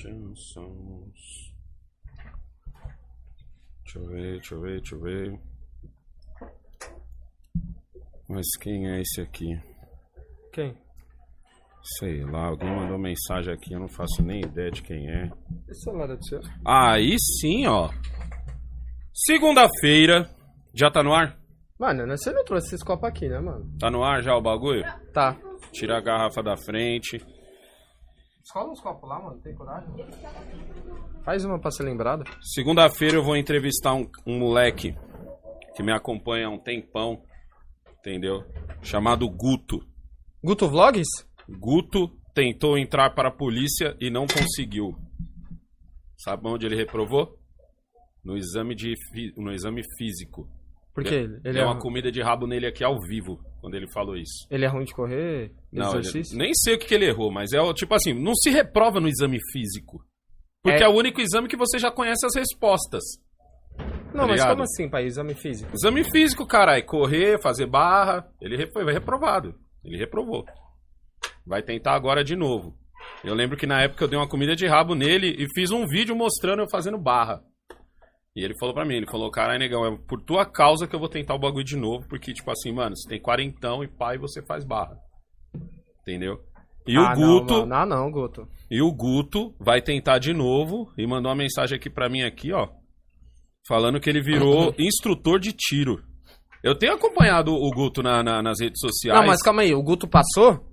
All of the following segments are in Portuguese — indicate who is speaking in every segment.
Speaker 1: Chansons. Deixa eu ver, deixa eu ver, deixa eu ver. Mas quem é esse aqui?
Speaker 2: Quem?
Speaker 1: Sei lá, alguém mandou mensagem aqui, eu não faço nem ideia de quem é.
Speaker 2: Esse celular é do seu?
Speaker 1: Aí sim, ó. Segunda-feira. Já tá no ar?
Speaker 2: Mano, né, você não trouxe esses copos aqui, né, mano?
Speaker 1: Tá no ar já o bagulho?
Speaker 2: Tá.
Speaker 1: Tira a garrafa da frente.
Speaker 2: Escola uns copos lá, mano. Tem coragem? Faz uma pra ser lembrada.
Speaker 1: Segunda-feira eu vou entrevistar um, um moleque que me acompanha há um tempão, entendeu? Chamado Guto.
Speaker 2: Guto Vlogs?
Speaker 1: Guto tentou entrar para a polícia e não conseguiu. Sabe onde ele reprovou? No exame, de, no exame físico.
Speaker 2: Por quê? Ele,
Speaker 1: Deu
Speaker 2: é,
Speaker 1: uma comida de rabo nele aqui ao vivo, quando ele falou isso.
Speaker 2: ele é ruim de correr?
Speaker 1: Não, ele-
Speaker 2: exercício?
Speaker 1: nem sei o que, que ele errou, mas é o tipo assim, não se reprova no exame físico. Porque
Speaker 2: É-
Speaker 1: é, o único exame que você já conhece as respostas.
Speaker 2: Não, mas
Speaker 1: ligado?
Speaker 2: como assim, pai? Exame físico?
Speaker 1: Exame físico, caralho, correr, fazer barra, ele foi reprovado. Ele reprovou. Vai tentar agora de novo. Eu lembro que na época eu dei uma comida de rabo nele e fiz um vídeo mostrando eu fazendo barra. E ele falou pra mim, ele falou, caralho, negão, é por tua causa que eu vou tentar o bagulho de novo, porque, tipo assim, mano, você tem quarentão e pai você faz barra. Entendeu? E
Speaker 2: ah,
Speaker 1: o Guto,
Speaker 2: Não, mano. ah, não, Guto.
Speaker 1: e o Guto vai tentar de novo e mandou uma mensagem aqui pra mim aqui, ó. Falando que ele virou instrutor de tiro. Eu tenho acompanhado o Guto na- na- nas redes sociais.
Speaker 2: Não, mas calma aí. O Guto passou?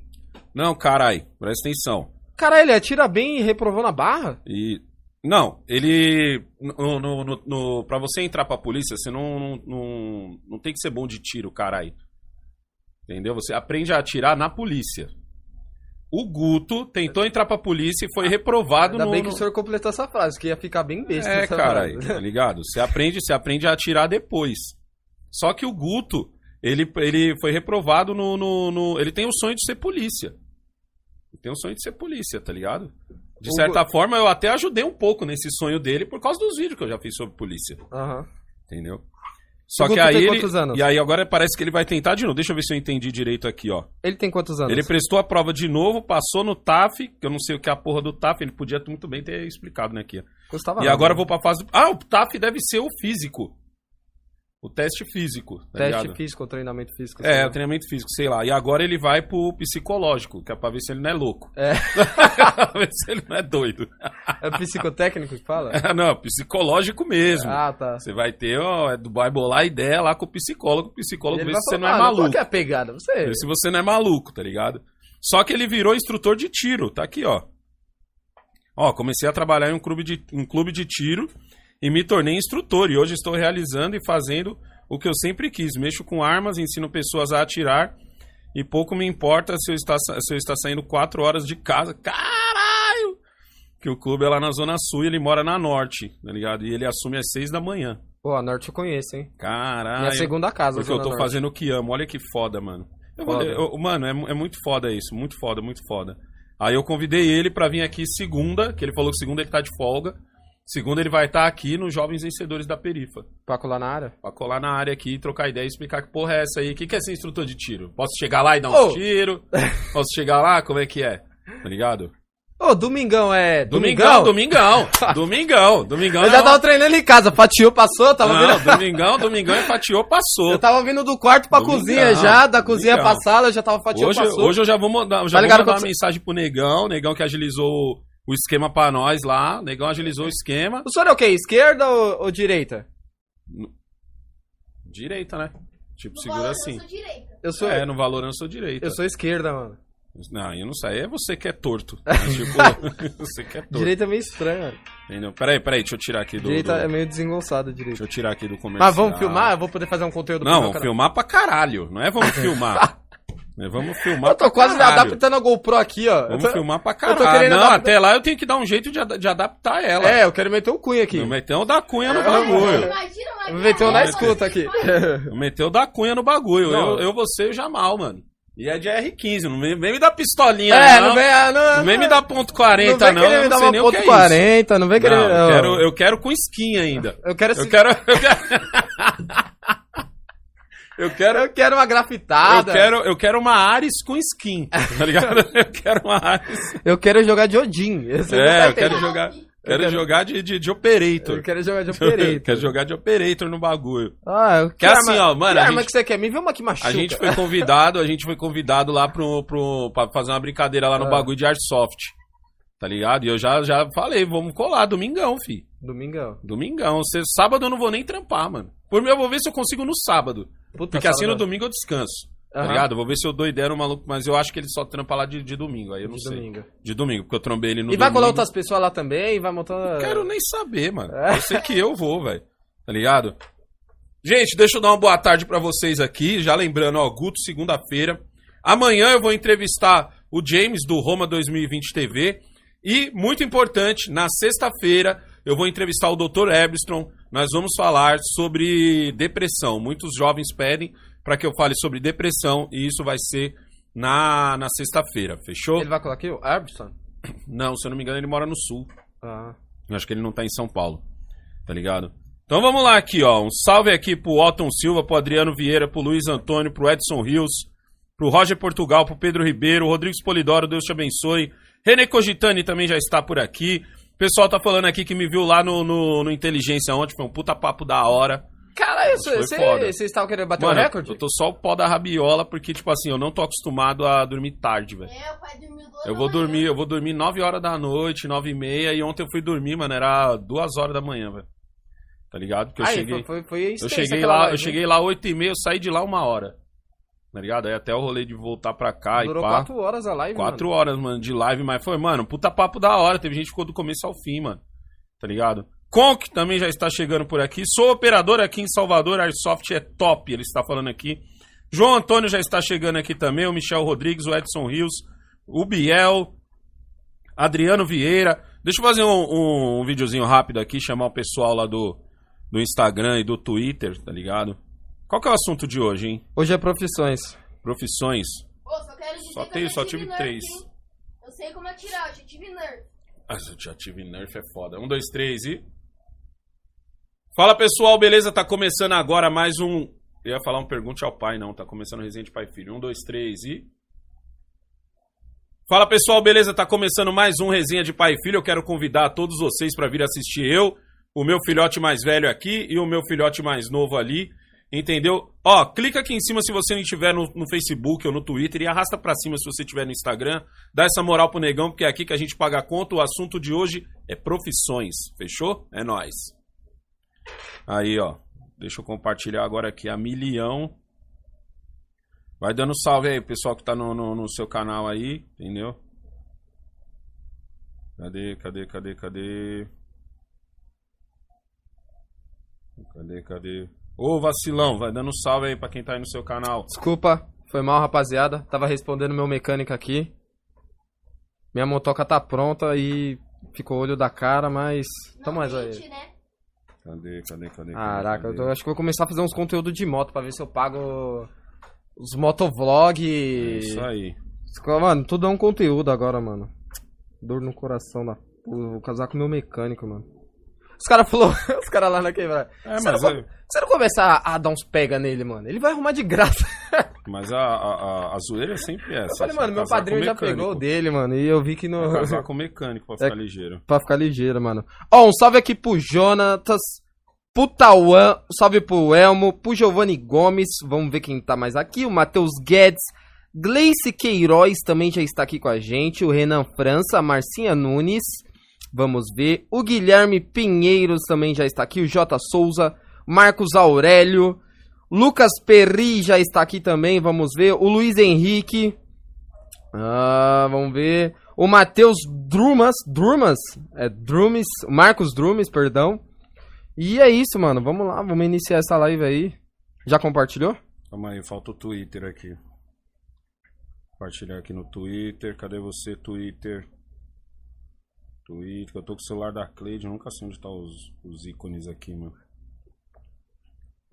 Speaker 1: Não, carai, presta atenção.
Speaker 2: Cara, ele atira bem e reprovou na barra?
Speaker 1: E. Não, ele. No, no, no, no- pra você entrar pra polícia, você não, não, não, não tem que ser bom de tiro, carai. Entendeu? Você aprende a atirar na polícia. O Guto tentou entrar pra polícia e foi reprovado
Speaker 2: Ainda
Speaker 1: no.
Speaker 2: bem que o senhor completou essa frase, que ia ficar bem besta.
Speaker 1: É,
Speaker 2: essa
Speaker 1: cara,
Speaker 2: frase.
Speaker 1: tá ligado? Você aprende, você aprende a atirar depois. Só que o Guto, ele, ele foi reprovado no, no, no- Ele tem o sonho de ser polícia. Ele tem o sonho de ser polícia, tá ligado? De
Speaker 2: O
Speaker 1: certa forma, eu até ajudei um pouco nesse sonho dele por causa dos vídeos que eu já fiz sobre polícia.
Speaker 2: Aham.
Speaker 1: Entendeu? Só
Speaker 2: O
Speaker 1: que aí
Speaker 2: tem
Speaker 1: ele.
Speaker 2: quantos anos?
Speaker 1: E aí agora parece que ele vai tentar de novo. Deixa eu ver se eu entendi direito aqui, ó.
Speaker 2: Ele tem quantos anos?
Speaker 1: Ele prestou a prova de novo, passou no TAF, que eu não sei o que é a porra do TAF, ele podia muito bem ter explicado, né, aqui.
Speaker 2: Custava
Speaker 1: E
Speaker 2: nada.
Speaker 1: agora eu vou pra fase. do- Ah, o TAF deve ser o físico. O teste físico. Tá
Speaker 2: Teste
Speaker 1: ligado?
Speaker 2: físico ou treinamento físico.
Speaker 1: É, o treinamento físico, sei lá. E agora ele vai pro psicológico, que é pra ver se ele não é louco.
Speaker 2: É.
Speaker 1: pra ver se ele não é doido.
Speaker 2: É psicotécnico que fala?
Speaker 1: não, psicológico mesmo.
Speaker 2: Ah, tá.
Speaker 1: Você vai ter, ó, é do- vai bolar ideia lá com o psicólogo, o psicólogo
Speaker 2: vai
Speaker 1: se você não é
Speaker 2: "Mano, Qual
Speaker 1: maluco.
Speaker 2: que é a pegada? Você...
Speaker 1: Vê se você não é maluco, tá ligado? Só que ele virou instrutor de tiro, tá aqui, ó. Ó, comecei a trabalhar em um clube de, um clube de tiro e me tornei instrutor. E hoje estou realizando e fazendo o que eu sempre quis. Mexo com armas, ensino pessoas a atirar e pouco me importa se eu está, se eu está saindo quatro horas de casa. Caralho! Que o clube é lá na Zona Sul e ele mora na Norte, tá ligado? E ele assume às seis da manhã.
Speaker 2: Pô, a Norte eu conheço, hein?
Speaker 1: Caralho.
Speaker 2: Minha segunda casa,
Speaker 1: Porque eu tô
Speaker 2: Norte.
Speaker 1: fazendo o que amo. Olha que foda, mano. Eu vou-
Speaker 2: Foda.
Speaker 1: eu- mano, é, é muito foda isso. Muito foda, muito foda. Aí eu convidei ele pra vir aqui segunda, que ele falou que segunda ele tá de folga. Segunda ele vai estar aqui nos Jovens Vencedores da Perifa.
Speaker 2: Pra colar na área?
Speaker 1: Pra colar na área aqui, trocar ideia e explicar que porra é essa aí. O que, que é ser instrutor de tiro? Posso chegar lá e dar uns
Speaker 2: Ô!
Speaker 1: tiro? Posso chegar lá? Como é que é? Tá ligado?
Speaker 2: Ô, domingão é.
Speaker 1: Domingão, domingão. Domingão, domingão.
Speaker 2: Eu
Speaker 1: é
Speaker 2: já tava treinando em casa, fatiou, passou, tava
Speaker 1: Não,
Speaker 2: vindo.
Speaker 1: domingão, domingão é fatiou, passou.
Speaker 2: Eu tava vindo do quarto pra
Speaker 1: Domingão,
Speaker 2: cozinha já, da cozinha
Speaker 1: domingão.
Speaker 2: pra sala, eu já tava fatiou,
Speaker 1: Hoje,
Speaker 2: passou.
Speaker 1: hoje eu já vou mandar, já
Speaker 2: Tá
Speaker 1: vou mandar uma mensagem pro Negão, Negão que agilizou o esquema pra nós lá. O Negão agilizou o esquema.
Speaker 2: O senhor é o quê? Esquerda ou, ou direita?
Speaker 1: Direita, né? Tipo,
Speaker 3: No
Speaker 1: segura
Speaker 3: valor,
Speaker 1: assim.
Speaker 3: Eu sou direita.
Speaker 2: Eu sou,
Speaker 1: É, no valor eu sou direita.
Speaker 2: eu sou esquerda, mano.
Speaker 1: Não, eu não sei. É você que é torto. né? tipo, você que é torto.
Speaker 2: Direita é meio estranho, mano.
Speaker 1: Entendeu? Peraí, peraí, deixa eu tirar aqui do.
Speaker 2: Direita
Speaker 1: do-
Speaker 2: é meio desengonçada, direita.
Speaker 1: Deixa eu tirar aqui do comercial.
Speaker 2: Mas vamos filmar? Eu vou poder fazer um conteúdo pro
Speaker 1: Não,
Speaker 2: meu
Speaker 1: vamos
Speaker 2: canal.
Speaker 1: filmar pra caralho. Não é vamos filmar. É, vamos filmar
Speaker 2: Eu tô quase
Speaker 1: caralho.
Speaker 2: adaptando a GoPro aqui, ó.
Speaker 1: Vamos
Speaker 2: tô...
Speaker 1: filmar pra caralho. Não,
Speaker 2: adaptar-
Speaker 1: até lá eu tenho que dar um jeito de, ad- de adaptar ela.
Speaker 2: É, eu quero meter o cunha aqui.
Speaker 1: Eu meteu o da cunha no
Speaker 2: É,
Speaker 1: bagulho.
Speaker 2: Um na escuta aqui.
Speaker 1: meteu o da cunha no bagulho.
Speaker 2: Não.
Speaker 1: Eu, eu, você e o Jamal, mano. E é de R15, não vem, vem me dar pistolinha,
Speaker 2: É,
Speaker 1: não.
Speaker 2: não vem, ah, não,
Speaker 1: Não vem me dar ponto 40,
Speaker 2: não. vem
Speaker 1: não.
Speaker 2: querer
Speaker 1: eu
Speaker 2: me
Speaker 1: não
Speaker 2: dar uma
Speaker 1: que
Speaker 2: ponto
Speaker 1: é
Speaker 2: 40, não vem querer...
Speaker 1: Não, eu, quero, eu quero com skin ainda.
Speaker 2: Eu quero
Speaker 1: Eu quero. Eu quero, Eu quero,
Speaker 2: Eu quero uma
Speaker 1: eu
Speaker 2: grafitada.
Speaker 1: quero, eu quero uma Ares com skin, tá ligado? Eu quero uma Ares.
Speaker 2: Eu quero jogar de Odin. Esse
Speaker 1: É,
Speaker 2: vai
Speaker 1: eu
Speaker 2: ter.
Speaker 1: quero jogar, quero
Speaker 2: quero-
Speaker 1: jogar de, de, de Operator.
Speaker 2: Eu quero jogar de Operator.
Speaker 1: Quero jogar de Operator no bagulho.
Speaker 2: Ah, eu
Speaker 1: Que
Speaker 2: quero
Speaker 1: assim, ó, mano,
Speaker 2: Que arma
Speaker 1: gente-
Speaker 2: que você quer? Me vê uma que machuca.
Speaker 1: A gente foi convidado, a gente foi convidado lá pro, pro, pra fazer uma brincadeira lá no
Speaker 2: Ah.
Speaker 1: bagulho de Airsoft. Tá ligado? E eu já, já falei, vamos colar, domingão, fi.
Speaker 2: Domingão.
Speaker 1: Domingão. Cê, sábado eu não vou nem trampar, mano. Por mim, eu vou ver se eu consigo no sábado.
Speaker 2: Puta,
Speaker 1: Porque assim no
Speaker 2: sábado-
Speaker 1: domingo eu descanso. Tá
Speaker 2: Aham.
Speaker 1: ligado? Vou ver se eu dou ideia no maluco, mas eu acho que ele só trampa lá de, de domingo. Aí eu não
Speaker 2: De
Speaker 1: sei.
Speaker 2: domingo.
Speaker 1: De domingo, porque eu trombei ele no
Speaker 2: E vai colar outras pessoas lá também? Vai montar.
Speaker 1: Não quero nem saber, mano.
Speaker 2: É.
Speaker 1: Eu sei que eu vou, velho. Tá ligado? Gente, deixa eu dar uma boa tarde pra vocês aqui. Já lembrando, ó, Guto, segunda-feira. Amanhã eu vou entrevistar o James do Roma 2020 TV. E, muito importante, na sexta-feira eu vou entrevistar o Dr. Ebstrom. Nós vamos falar sobre depressão. Muitos jovens pedem para que eu fale sobre depressão e isso vai ser na, na sexta-feira, fechou?
Speaker 2: Ele vai colar aqui? O Arbson?
Speaker 1: Não, se eu não me engano, ele mora no sul.
Speaker 2: Ah.
Speaker 1: Eu acho que ele não tá em São Paulo. Tá ligado? Então vamos lá aqui, ó. Um salve aqui pro Otton Silva, pro Adriano Vieira, pro Luiz Antônio, pro Edson Rios, pro Roger Portugal, pro Pedro Ribeiro, Rodrigues Polidoro, Deus te abençoe. René Cogitani também já está por aqui. O pessoal tá falando aqui que me viu lá no, no, no Inteligência ontem, foi um puta papo da hora.
Speaker 2: Caralho,
Speaker 1: foi
Speaker 2: você
Speaker 1: foda.
Speaker 2: você estava querendo bater
Speaker 1: Mano,
Speaker 2: o recorde?
Speaker 1: eu tô só o pó da rabiola, porque, tipo assim, eu não tô acostumado a dormir tarde, velho.
Speaker 3: É, o pai dormiu duas
Speaker 1: Eu vou dormir, eu vou dormir 9 horas da noite, 9 e meia, e ontem eu fui dormir, mano, era 2 horas da manhã, velho. Tá ligado? Porque eu
Speaker 2: Aí,
Speaker 1: cheguei.
Speaker 2: foi, foi, foi
Speaker 1: Eu cheguei lá,
Speaker 2: live,
Speaker 1: eu cheguei lá 8 e meia, eu saí de lá uma hora. Tá ligado? Aí até o rolê de voltar pra cá
Speaker 2: Durou
Speaker 1: e pá.
Speaker 2: 4 horas a live,
Speaker 1: Quatro
Speaker 2: mano.
Speaker 1: horas, mano, de live, mas foi, mano, puta papo da hora. Teve gente que ficou do começo ao fim, mano. Tá ligado? Conk também já está chegando por aqui. Sou operador aqui em Salvador, Airsoft é top, ele está falando aqui. João Antônio já está chegando aqui também, o Michel Rodrigues, o Edson Rios, o Biel, Adriano Vieira. Deixa eu fazer um, um, um videozinho rápido aqui, chamar o pessoal lá do, do Instagram e do Twitter, tá ligado? Qual que é o assunto de hoje, hein?
Speaker 2: Hoje é profissões.
Speaker 1: Profissões.
Speaker 3: Ô, só quero dizer
Speaker 1: Só
Speaker 3: que
Speaker 1: tenho-
Speaker 3: eu já
Speaker 1: só tive
Speaker 3: nerf,
Speaker 1: três.
Speaker 3: hein? Eu sei como atirar, eu já tive nerf.
Speaker 1: Ah, eu já tive Nerf, é foda. Um, dois, três e. Fala pessoal, beleza? Tá começando agora mais um. Eu ia falar um pergunte ao pai, não. Tá começando resenha de pai e filho. Um, dois, três e. Fala pessoal, beleza? Tá começando mais um resenha de pai e filho. Eu quero convidar todos vocês para vir assistir eu, o meu filhote mais velho aqui e o meu filhote mais novo ali. Entendeu? Ó, clica aqui em cima se você não estiver no, no Facebook ou no Twitter e arrasta pra cima se você estiver no Instagram. Dá essa moral pro negão, porque é aqui que a gente paga a conta. O assunto de hoje é profissões. Fechou? É nóis. Aí, ó. Deixa eu compartilhar agora aqui a milhão. Vai dando salve aí, pessoal que tá no, no, no seu canal aí, entendeu? Cadê, cadê, cadê, cadê? Cadê, cadê? Ô, vacilão, vai dando salve aí pra quem tá aí no seu canal.
Speaker 2: Desculpa, foi mal, rapaziada. Tava respondendo meu mecânico aqui. Minha motoca tá pronta e ficou olho da cara, mas. Tamo mais aí.
Speaker 3: né?
Speaker 1: Cadê, cadê, cadê? cadê,
Speaker 2: Caraca, eu
Speaker 1: cadê?
Speaker 2: tô- acho que vou começar a fazer uns conteúdos de moto pra ver se eu pago os motovlog.
Speaker 1: É isso aí.
Speaker 2: Mano, tudo é um conteúdo agora, mano. Dor no coração da. porra, Vou casar com meu mecânico, mano. Os caras falou, os caras lá na quebrada.
Speaker 1: É,
Speaker 2: Você
Speaker 1: mas,
Speaker 2: não,
Speaker 1: é-
Speaker 2: você não começar a, dar uns pega nele, mano. Ele vai arrumar de graça.
Speaker 1: mas a, a, a, zoeira é sempre essa.
Speaker 2: Eu falei, mano, meu padrinho já pegou o dele, mano. E eu vi que não.
Speaker 1: Vai casar com mecânico pra ficar ligeiro.
Speaker 2: pra ficar ligeiro, mano. Ó, um salve aqui pro Jonatas, pro Tauan, salve pro Elmo, pro Giovanni Gomes, vamos ver quem tá mais aqui, o Matheus Guedes, Gleice Queiroz também já está aqui com a gente, o Renan França, a Marcinha Nunes, vamos ver, o Guilherme Pinheiros também já está aqui, o J Souza, Marcos Aurélio, Lucas Perri já está aqui também, vamos ver, o Luiz Henrique, ah, vamos ver. O Matheus Drumas, Drumas, é Drumes, Marcos Drumes, perdão. E é isso, mano. Vamos lá, vamos iniciar essa live aí. Já compartilhou?
Speaker 1: Calma aí, falta o Twitter aqui. Compartilhar aqui no Twitter. Cadê você, Twitter? Twitter, eu tô com o celular da Cleide, eu nunca sei onde tá os, os ícones aqui, mano.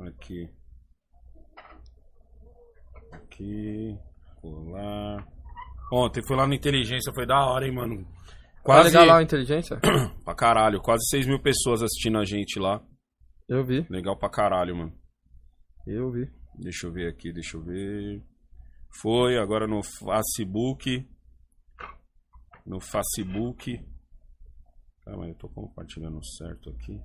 Speaker 1: Aqui. Aqui. Colar. Ontem fui lá no Inteligência, foi da hora, hein, mano.
Speaker 2: Quase
Speaker 1: Quase.
Speaker 2: legal lá a inteligência?
Speaker 1: Pra caralho, quase 6 mil pessoas assistindo a gente lá.
Speaker 2: Eu vi,
Speaker 1: Legal pra caralho, mano.
Speaker 2: eu vi.
Speaker 1: Deixa eu ver aqui, deixa eu ver. Foi, agora no Facebook. No Facebook. Calma aí, eu tô compartilhando certo aqui.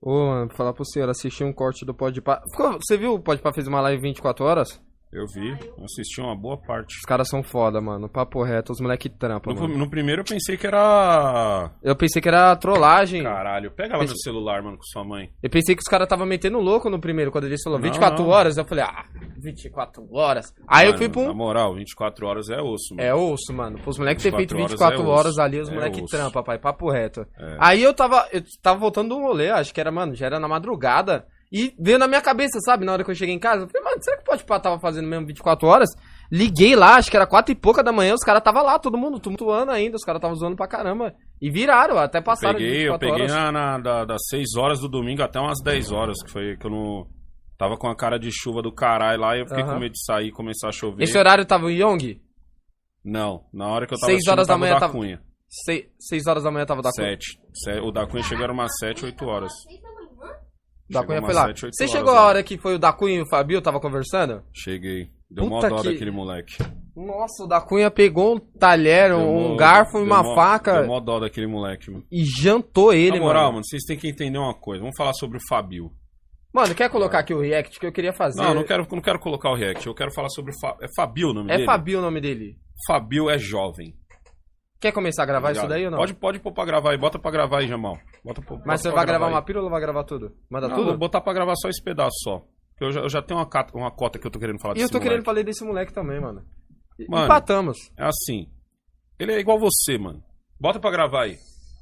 Speaker 2: Ô, mano, falar pro senhor, assisti um corte do Podpah. Você viu o Podpah fez uma live 24 horas?
Speaker 1: Eu vi, eu assisti uma boa parte.
Speaker 2: Os caras são foda, mano. Papo reto, os moleque trampa,
Speaker 1: No,
Speaker 2: mano.
Speaker 1: no primeiro eu pensei que era.
Speaker 2: Eu pensei que era trollagem.
Speaker 1: Caralho, pega lá
Speaker 2: Pense-
Speaker 1: meu celular, mano, com sua mãe.
Speaker 2: Eu pensei que os caras tava metendo louco no primeiro, quando ele falou
Speaker 1: Não,
Speaker 2: 24
Speaker 1: não.
Speaker 2: horas. Eu falei, ah, 24 horas. Aí eu
Speaker 1: Mano,
Speaker 2: fui pra
Speaker 1: Na moral, 24 horas é osso, mano.
Speaker 2: É osso, mano. Os moleques ter
Speaker 1: 24
Speaker 2: feito
Speaker 1: horas
Speaker 2: 24
Speaker 1: é
Speaker 2: horas, ali, os
Speaker 1: É
Speaker 2: moleques
Speaker 1: osso.
Speaker 2: trampa, pai. Papo reto.
Speaker 1: É.
Speaker 2: Aí eu tava. Eu tava voltando de um rolê, acho que era, mano, já era na madrugada. E veio na minha cabeça, sabe? Na hora que eu cheguei em casa, eu falei, mano, será que o Podpah tava fazendo mesmo 24 horas? Liguei lá, acho que era 4 e pouca da manhã, os caras tava lá, todo mundo tumultuando ainda, os caras tava zoando pra caramba. E viraram, até passaram de
Speaker 1: peguei, eu
Speaker 2: 24
Speaker 1: peguei
Speaker 2: horas.
Speaker 1: na, na- da- das 6 horas do domingo até umas 10 horas, que foi que eu não. Tava com a cara de chuva do caralho lá e eu fiquei
Speaker 2: Aham.
Speaker 1: com medo de sair e começar a chover.
Speaker 2: Esse horário tava o Young?
Speaker 1: Não, na hora que eu tava
Speaker 2: Seis horas
Speaker 1: assistindo,
Speaker 2: da
Speaker 1: tava o
Speaker 2: manhã
Speaker 1: da
Speaker 2: tava-
Speaker 1: Cunha.
Speaker 2: 6 horas da manhã tava da Cunha.
Speaker 1: 7. O da Cunha chegou umas 7, 8 horas.
Speaker 3: Da
Speaker 2: Cunha foi lá.
Speaker 1: sete, oito
Speaker 2: Você
Speaker 1: horas,
Speaker 2: chegou a hora que foi o da Cunha e o Fabio tava conversando?
Speaker 1: Cheguei. Deu mó
Speaker 2: Puta
Speaker 1: dó
Speaker 2: que-
Speaker 1: daquele moleque.
Speaker 2: Nossa, o da Cunha pegou um talher,
Speaker 1: Deu
Speaker 2: um
Speaker 1: mó-
Speaker 2: garfo e uma
Speaker 1: mó-
Speaker 2: faca
Speaker 1: Deu mó dó daquele moleque, mano.
Speaker 2: e jantou ele,
Speaker 1: Na moral,
Speaker 2: mano.
Speaker 1: mano, vocês têm que entender uma coisa. Vamos falar sobre o Fabio.
Speaker 2: Mano, quer colocar aqui o react que eu queria fazer?
Speaker 1: Não, não quero, não quero colocar o react. Eu quero falar sobre o Fa... É Fabio o nome
Speaker 2: É
Speaker 1: dele?
Speaker 2: Fabio o nome dele.
Speaker 1: Fabio é jovem.
Speaker 2: Quer começar a gravar isso daí ou não?
Speaker 1: Pode, pode pôr pra gravar aí. Bota pra gravar aí, Jamal. Bota, pra- bota
Speaker 2: Mas você vai gravar
Speaker 1: aí.
Speaker 2: uma pílula ou vai gravar tudo? Manda
Speaker 1: Não,
Speaker 2: tudo?
Speaker 1: vou botar pra gravar só esse pedaço só. Porque eu já, eu já tenho uma, cata- uma cota que eu tô querendo falar
Speaker 2: E eu
Speaker 1: desse
Speaker 2: tô querendo
Speaker 1: moleque.
Speaker 2: falar desse moleque também, mano. E-
Speaker 1: Mano.
Speaker 2: Empatamos.
Speaker 1: É assim. Ele é igual você, mano. Bota pra gravar aí.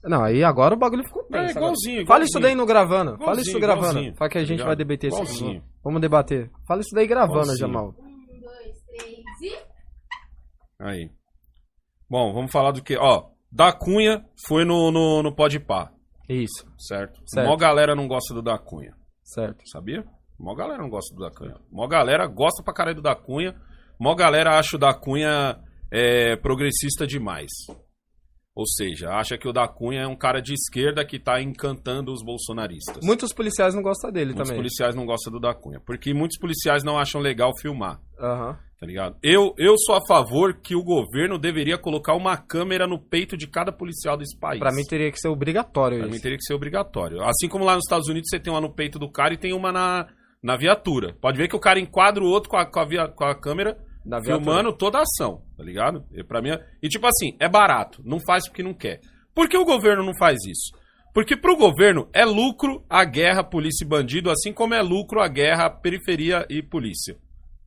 Speaker 2: Não, aí agora o bagulho ficou
Speaker 1: É,
Speaker 2: tenso. agora.
Speaker 1: igualzinho,
Speaker 2: Fala
Speaker 1: igualzinho.
Speaker 2: isso daí no gravando. Fala
Speaker 1: Igualzinho,
Speaker 2: isso gravando.
Speaker 1: igualzinho,
Speaker 2: Fala que a gente vai debater isso.
Speaker 1: Igualzinho.
Speaker 2: Vamos debater. Fala isso daí gravando,
Speaker 1: Igualzinho.
Speaker 2: Jamal.
Speaker 3: Um, dois, três e.
Speaker 1: Aí. Bom, vamos falar do que? Ó, da Cunha foi no, no, no Podpah,
Speaker 2: Isso,
Speaker 1: certo?
Speaker 2: Certo.
Speaker 1: Mó galera não gosta do da Cunha.
Speaker 2: certo.
Speaker 1: Sabia? Mó galera não gosta do da Cunha. Mó galera gosta pra caralho do da Cunha. Mó galera acha o da Cunha é, progressista demais. Ou seja, acha que o da Cunha é um cara de esquerda que tá encantando os bolsonaristas.
Speaker 2: Muitos policiais não gostam dele
Speaker 1: Muitos
Speaker 2: também.
Speaker 1: policiais não gostam do da Cunha. Porque muitos policiais não acham legal filmar.
Speaker 2: Aham.
Speaker 1: Tá ligado? Eu, eu sou a favor que o governo deveria colocar uma câmera no peito de cada policial desse país.
Speaker 2: Pra mim teria que ser obrigatório
Speaker 1: Pra mim
Speaker 2: isso.
Speaker 1: teria que ser obrigatório. Assim como lá nos Estados Unidos você tem uma no peito do cara e tem uma na, na viatura. Pode ver que o cara enquadra o outro com a, com a, via- com a câmera
Speaker 2: viatura.
Speaker 1: filmando toda a ação, tá ligado? E, pra mim, é- e tipo assim, é barato, não faz porque não quer. Por que o governo não faz isso? Porque pro governo é lucro a guerra polícia e bandido, assim como é lucro a guerra periferia e polícia.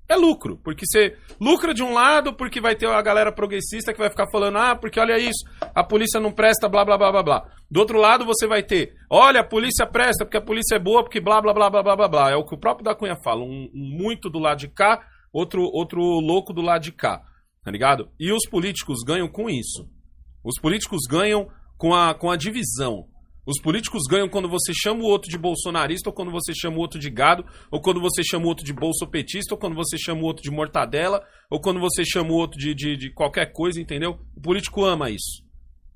Speaker 1: É lucro, porque você lucra de um lado, porque vai ter a galera progressista que vai ficar falando, ah, porque olha isso, a polícia não presta, blá blá blá blá blá. Do outro lado você vai ter, olha, a polícia presta, porque a polícia é boa, porque blá blá blá blá blá blá blá. É o que o próprio da Cunha fala, um, um muito do lado de cá, outro, outro louco do lado de cá, tá ligado? E os políticos ganham com isso. Os políticos ganham com a, com a divisão. Os políticos ganham quando você chama o outro de bolsonarista, ou quando você chama o outro de gado, ou quando você chama o outro de bolsopetista, ou quando você chama o outro de mortadela, ou quando você chama o outro de, de, de qualquer coisa, entendeu? O político ama isso.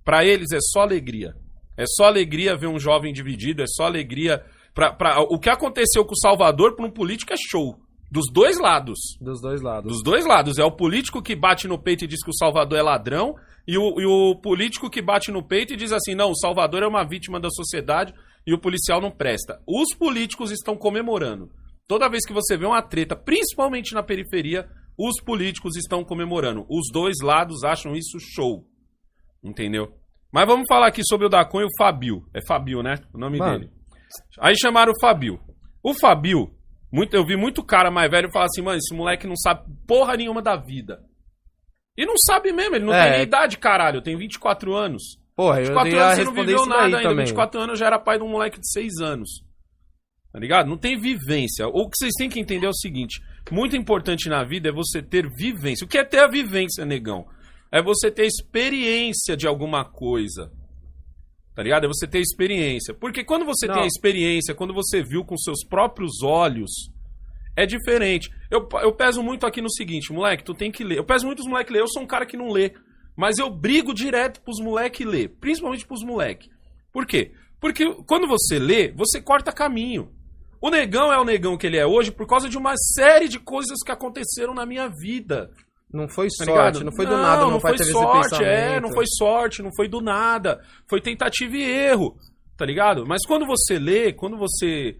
Speaker 1: Pra eles é só alegria. É só alegria ver um jovem dividido, é só alegria. Pra, pra, o que aconteceu com o Salvador para um político é show. Dos dois lados.
Speaker 2: Dos dois lados.
Speaker 1: Dos dois lados. É o político que bate no peito e diz que o Salvador é ladrão, e o, e o político que bate no peito e diz assim: não, o Salvador é uma vítima da sociedade e o policial não presta. Os políticos estão comemorando. Toda vez que você vê uma treta, principalmente na periferia, os políticos estão comemorando. Os dois lados acham isso show. Entendeu? Mas vamos falar aqui sobre o da Cunha e o Fabio. É Fabio, né? O nome
Speaker 2: Mano.
Speaker 1: dele. Aí chamaram o Fabio. O Fabio, muito, eu vi muito cara mais velho falar assim, mano, esse moleque não sabe porra nenhuma da vida. E não sabe mesmo, ele não
Speaker 2: É.
Speaker 1: tem nem idade, caralho. Tem 24 anos.
Speaker 2: Porra, eu
Speaker 1: 24
Speaker 2: ia
Speaker 1: anos você não viveu nada ainda.
Speaker 2: também.
Speaker 1: 24 anos já era pai de um moleque de 6 anos. Tá ligado? Não tem vivência. O que vocês têm que entender é o seguinte: muito importante na vida é você ter vivência. O que é ter a vivência, negão? É você ter experiência de alguma coisa. Tá ligado? É você ter experiência. Porque quando você
Speaker 2: Não.
Speaker 1: tem a experiência, quando você viu com seus próprios olhos, é diferente. Eu, eu peso muito aqui no seguinte, moleque, tu tem que ler. Eu peso muito os moleques ler. Eu sou um cara que não lê. Mas eu brigo direto pros moleques ler. Principalmente pros moleques. Por quê? Porque quando você lê, você corta caminho. O negão é o negão que ele é hoje por causa de uma série de coisas que aconteceram na minha vida.
Speaker 2: Não foi
Speaker 1: Tá
Speaker 2: sorte,
Speaker 1: ligado?
Speaker 2: não foi do nada, meu
Speaker 1: não
Speaker 2: pai
Speaker 1: foi sorte, é, não foi sorte, não foi do nada. Foi tentativa e erro, tá ligado? Mas quando você lê, quando você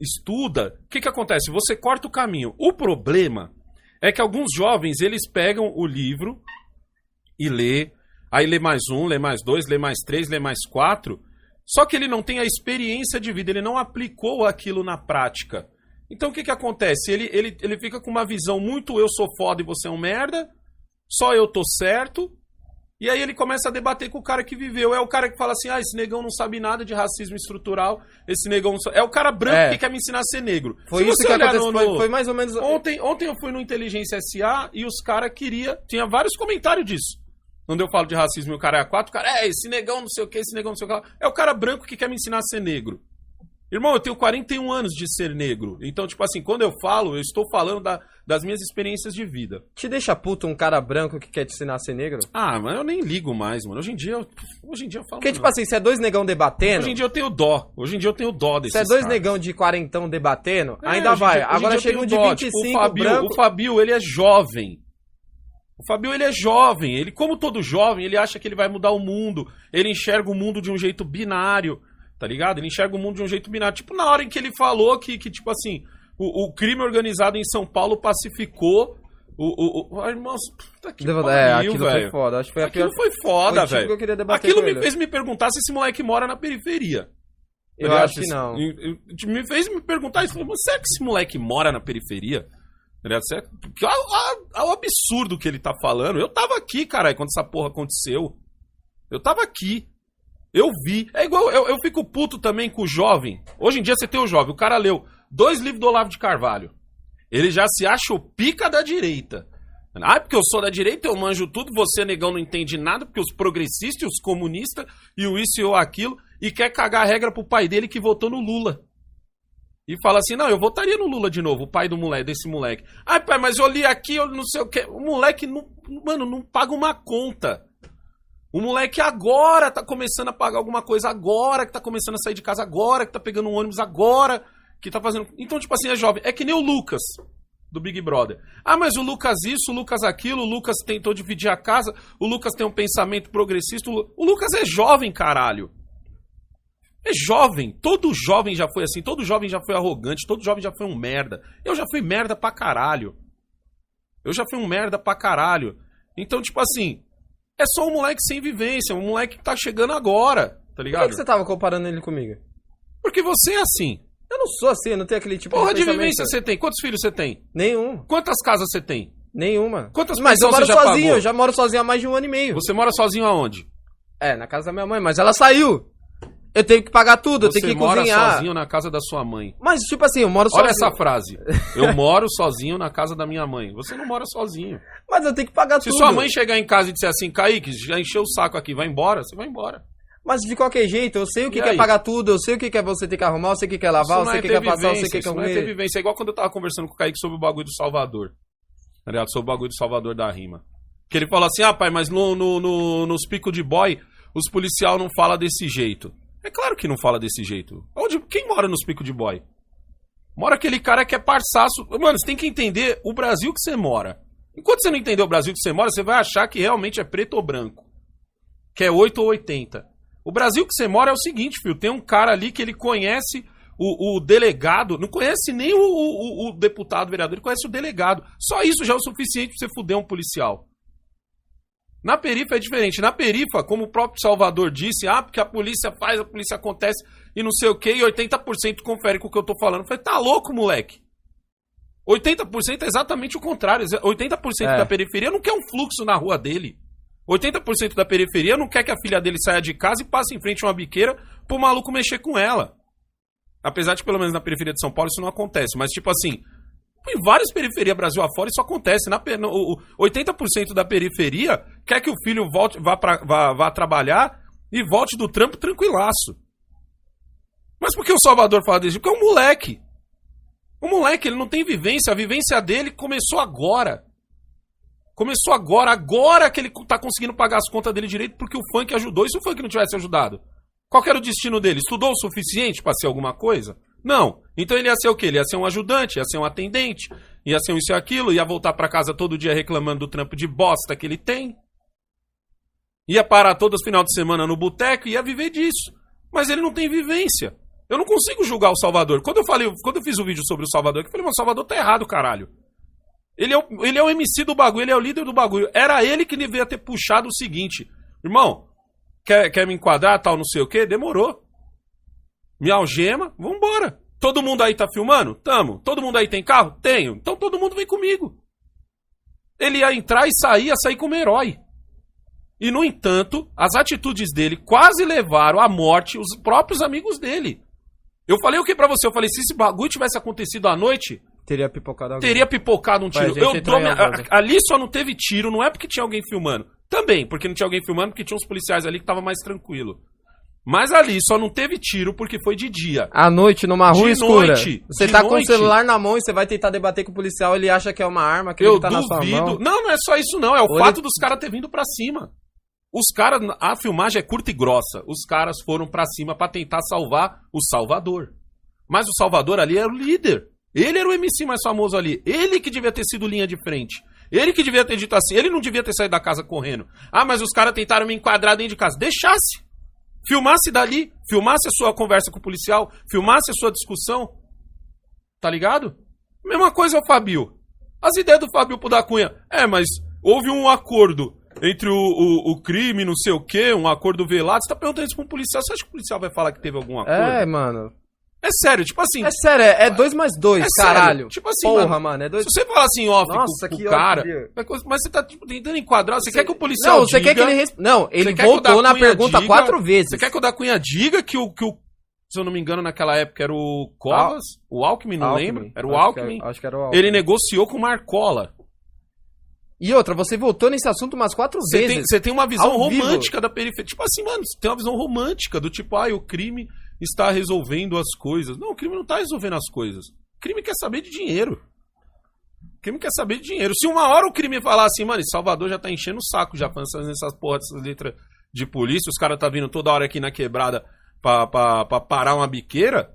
Speaker 1: estuda, o que que acontece? Você corta o caminho. O problema é que alguns jovens, eles pegam o livro e lê, aí lê mais um, lê mais dois, lê mais três, lê mais quatro, só que ele não tem a experiência de vida, ele não aplicou aquilo na prática. Então o que que acontece? Ele, ele, ele fica com uma visão muito eu sou foda e você é um merda, só eu tô certo, e aí ele começa a debater com o cara que viveu. É o cara que fala assim: ah, esse negão não sabe nada de racismo estrutural, esse negão não sabe... É o cara branco
Speaker 2: É.
Speaker 1: que quer me ensinar a ser negro.
Speaker 2: Foi
Speaker 1: Se
Speaker 2: isso que aconteceu,
Speaker 1: no-
Speaker 2: foi, mais ou menos...
Speaker 1: Ontem, ontem eu fui no Inteligência SA e os caras queriam. Tinha vários comentários disso. Quando eu falo de racismo e o cara é a quatro, o cara, é, esse negão não sei o que, esse negão não sei o que. lá." É o cara branco que quer me ensinar a ser negro. Irmão, eu tenho 41 anos de ser negro. Então, tipo assim, quando eu falo, eu estou falando da- das minhas experiências de vida.
Speaker 2: Te deixa puto um cara branco que quer te ensinar a ser negro?
Speaker 1: Ah, mas eu nem ligo mais, mano. Hoje em dia, eu, hoje em dia eu falo.
Speaker 2: Porque, tipo
Speaker 1: não.
Speaker 2: assim, se é dois negão debatendo,
Speaker 1: Hoje em dia eu tenho dó. Hoje em dia eu tenho dó desses
Speaker 2: se é dois
Speaker 1: caras.
Speaker 2: negão de quarentão debatendo,
Speaker 1: É,
Speaker 2: ainda vai.
Speaker 1: dia-
Speaker 2: Agora chega um de
Speaker 1: dó.
Speaker 2: 25,
Speaker 1: Tipo, o Fabio,
Speaker 2: branco...
Speaker 1: o Fabio, ele é jovem. O Fabio, ele é jovem. Ele, como todo jovem, ele acha que ele vai mudar o mundo. Ele enxerga o mundo de um jeito binário, tá ligado? Ele enxerga o mundo de um jeito binário. Tipo, na hora em que ele falou que, que tipo assim, o, o crime organizado em São Paulo pacificou o... o, o... Ai, irmão, puta que
Speaker 2: Devo-
Speaker 1: pariu,
Speaker 2: é, aquilo foi foda. Acho que foi
Speaker 1: Aquilo
Speaker 2: pior...
Speaker 1: foi foda,
Speaker 2: tipo que
Speaker 1: velho.
Speaker 2: eu queria debater
Speaker 1: Aquilo me
Speaker 2: ele.
Speaker 1: fez me perguntar se esse moleque mora na periferia.
Speaker 2: Eu acho que não.
Speaker 1: Eu- Me fez me perguntar isso. Será que esse moleque mora na periferia? Tá que- Porque olha- olha o absurdo que ele tá falando. Eu tava aqui, caralho, quando essa porra aconteceu. Eu tava aqui. Eu vi. É igual, eu, eu fico puto também com o jovem. Hoje em dia você tem o jovem. O cara leu dois livros do Olavo de Carvalho. Ele já se acha o pica da direita. Ah, porque eu sou da direita, eu manjo tudo, você, negão, não entende nada, porque os progressistas os comunistas e o isso e o aquilo, e quer cagar a regra pro pai dele que votou no Lula. E fala assim, não, eu votaria no Lula de novo, o pai do moleque, desse moleque. Ah, pai, mas eu li aqui, eu não sei o que. O moleque, não, mano, não paga uma conta. O moleque agora tá começando a pagar alguma coisa agora, que tá começando a sair de casa agora, que tá pegando um ônibus agora, que tá fazendo... Então, tipo assim, é jovem. É que nem o Lucas, do Big Brother. Ah, mas o Lucas isso, o Lucas aquilo, o Lucas tentou dividir a casa, o Lucas tem um pensamento progressista. O Lu- o Lucas é jovem, caralho. É jovem. Todo jovem já foi assim. Todo jovem já foi arrogante. Todo jovem já foi um merda. Eu já fui merda pra caralho. Eu já fui um merda pra caralho. Então, tipo assim, é só um moleque sem vivência. Um moleque que tá chegando agora. Tá
Speaker 2: Por que,
Speaker 1: ligado?
Speaker 2: que você tava comparando ele comigo?
Speaker 1: Porque você é assim.
Speaker 2: Eu não sou assim, eu não tenho aquele tipo
Speaker 1: Porra
Speaker 2: de
Speaker 1: de vivência você tem? Quantos filhos você tem?
Speaker 2: Nenhum.
Speaker 1: Quantas casas você tem?
Speaker 2: Nenhuma.
Speaker 1: Quantas
Speaker 2: Mas eu moro
Speaker 1: você já
Speaker 2: sozinho,
Speaker 1: pagou?
Speaker 2: eu já moro sozinho há mais de um ano e meio.
Speaker 1: Você mora sozinho aonde?
Speaker 2: É, na casa da minha mãe, mas ela saiu. Eu tenho que pagar tudo, eu
Speaker 1: Você
Speaker 2: tenho que
Speaker 1: mora
Speaker 2: cozinhar.
Speaker 1: sozinho na casa da sua mãe.
Speaker 2: Mas, tipo assim, eu moro
Speaker 1: Olha
Speaker 2: sozinho.
Speaker 1: essa frase. Eu moro sozinho na casa da minha mãe. Você não mora sozinho.
Speaker 2: Mas eu tenho que pagar
Speaker 1: Se
Speaker 2: tudo.
Speaker 1: sua mãe chegar em casa e disser assim, Kaique, já encheu o saco aqui, vai embora, você vai embora.
Speaker 2: Mas de qualquer jeito, eu sei o que
Speaker 1: E
Speaker 2: quer
Speaker 1: aí?
Speaker 2: pagar tudo, eu sei o que quer você ter que arrumar, eu sei o que quer lavar, eu
Speaker 1: Isso
Speaker 2: sei
Speaker 1: não
Speaker 2: o que
Speaker 1: é
Speaker 2: quer
Speaker 1: ter
Speaker 2: passar, eu sei o
Speaker 1: vivência,
Speaker 2: que
Speaker 1: isso
Speaker 2: quer
Speaker 1: não é ter
Speaker 2: comer.
Speaker 1: vivência. É igual quando eu tava conversando com o Kaique sobre o bagulho do Salvador. Tá ligado? Sobre o bagulho do Salvador da rima. Que ele fala assim, ah, pai, mas no, no, no- nos picos de boy, os policial não fala desse jeito. É claro que não fala desse jeito. Onde, quem mora nos picos de boy? Mora aquele cara que é parçaço. Mano, você tem que entender o Brasil que você mora. Enquanto você não entender o Brasil que você mora, você vai achar que realmente é preto ou branco. Que é 8 ou 80. O Brasil que você mora é o seguinte, filho. Tem um cara ali que ele conhece o, o delegado, não conhece nem o, o- o deputado, vereador, ele conhece o delegado. Só isso já é o suficiente pra você fuder um policial. Na perifa é diferente. Na perifa, como o próprio Salvador disse, ah, porque a polícia faz, a polícia acontece e não sei o que, e 80% confere com o que eu tô falando. Eu falei, tá louco, moleque? 80% é exatamente o contrário. 80%
Speaker 2: É.
Speaker 1: da periferia não quer um fluxo na rua dele. 80% da periferia não quer que a filha dele saia de casa e passe em frente a uma biqueira pro maluco mexer com ela. Apesar de, pelo menos na periferia de São Paulo, isso não acontece. Mas, tipo assim, em várias periferias Brasil afora, isso acontece. Na, no- o, o 80% da periferia quer que o filho volte, vá, pra, vá, vá trabalhar e volte do trampo tranquilaço. Mas por que o Salvador fala disso? Porque é um moleque. O moleque, ele não tem vivência. A vivência dele começou agora. Começou agora. Agora que ele tá conseguindo pagar as contas dele direito porque o funk ajudou. E se o funk não tivesse ajudado? Qual era o destino dele? Estudou o suficiente pra ser alguma coisa? Não. Então ele ia ser o quê? Ele ia ser um ajudante, ia ser um atendente, ia ser um isso e aquilo, ia voltar pra casa todo dia reclamando do trampo de bosta que ele tem. Ia parar todos os final de semana no boteco e ia viver disso. Mas ele não tem vivência. Eu não consigo julgar o Salvador. Quando eu falei, quando eu fiz o vídeo sobre o Salvador, eu falei, mano, o Salvador tá errado, caralho. Ele é, o, ele é o MC do bagulho, ele é o líder do bagulho. Era ele que devia ter puxado o seguinte: irmão, quer, quer me enquadrar, tal, não sei o que? Demorou. Me algema, vambora. Todo mundo aí tá filmando? Tamo. Todo mundo aí tem carro? Tenho. Então todo mundo vem comigo. Ele ia entrar e sair, ia sair como herói. E, no entanto, as atitudes dele quase levaram à morte os próprios amigos dele. Eu falei o que pra você? Eu falei, se esse bagulho tivesse acontecido à noite,
Speaker 2: Teria pipocado alguém.
Speaker 1: teria pipocado um tiro. Eu dou minha- Ali só não teve tiro, não é porque tinha alguém filmando. Também, porque não tinha alguém filmando, porque tinha uns policiais ali que tava mais tranquilo. Mas ali só não teve tiro porque foi de dia.
Speaker 2: À noite, numa rua
Speaker 1: De
Speaker 2: escura.
Speaker 1: noite,
Speaker 2: você tá com o
Speaker 1: noite.
Speaker 2: celular na mão e você vai tentar debater com o policial, ele acha que é uma arma, que ele tá na sua
Speaker 1: duvido.
Speaker 2: mão.
Speaker 1: Não, não é só isso, não. É o fato dos caras ter vindo pra cima. Os caras, a filmagem é curta e grossa. Os caras foram pra cima pra tentar salvar o Salvador. Mas o Salvador ali era o líder. Ele era o MC mais famoso ali. Ele que devia ter sido linha de frente. Ele que devia ter dito assim. Ele não devia ter saído da casa correndo. Ah, mas os caras tentaram me enquadrar dentro de casa. Deixasse. Filmasse dali. Filmasse a sua conversa com o policial. Filmasse a sua discussão. Tá ligado? Mesma coisa é o Fabio. As ideias do Fabio pro da Cunha. É, mas houve um acordo entre o, o, o crime, não sei o quê, um acordo velado. Você tá perguntando isso pra um policial. Você acha que o policial vai falar que teve algum acordo?
Speaker 2: É, mano.
Speaker 1: É sério, tipo assim.
Speaker 2: É sério, é é dois mais dois,
Speaker 1: É sério.
Speaker 2: caralho.
Speaker 1: Tipo assim,
Speaker 2: Porra,
Speaker 1: mano,
Speaker 2: mano, é dois...
Speaker 1: Se você falar assim, off,
Speaker 2: Nossa,
Speaker 1: com,
Speaker 2: que
Speaker 1: com o cara. é Mas você tá tipo, tentando enquadrar. Você, quer que o policial.
Speaker 2: Não, você
Speaker 1: diga,
Speaker 2: quer que ele... resp- Não, ele
Speaker 1: Você
Speaker 2: voltou na pergunta
Speaker 1: diga-
Speaker 2: quatro vezes.
Speaker 1: Você quer que o da Cunha diga que o, que o. Se eu não me engano, naquela época era o Covas? O Alckmin, não
Speaker 2: Alckmin.
Speaker 1: lembro? Era o
Speaker 2: Acho que
Speaker 1: Alckmin.
Speaker 2: Acho que era o Alckmin.
Speaker 1: Ele negociou com o Marcola.
Speaker 2: E outra, você voltou nesse assunto umas quatro
Speaker 1: Você
Speaker 2: vezes.
Speaker 1: você tem uma visão
Speaker 2: Ao vivo.
Speaker 1: romântica da periferia. Tipo assim, mano, você tem uma visão romântica do tipo, ah, o crime está resolvendo as coisas. Não, o crime não está resolvendo as coisas. O crime quer saber de dinheiro. O crime quer saber de dinheiro. Se uma hora o crime falar assim, mano, Salvador já tá enchendo o saco já fazendo essas porra dessas letras de polícia, os caras tá vindo toda hora aqui na quebrada pra, pra, pra parar uma biqueira.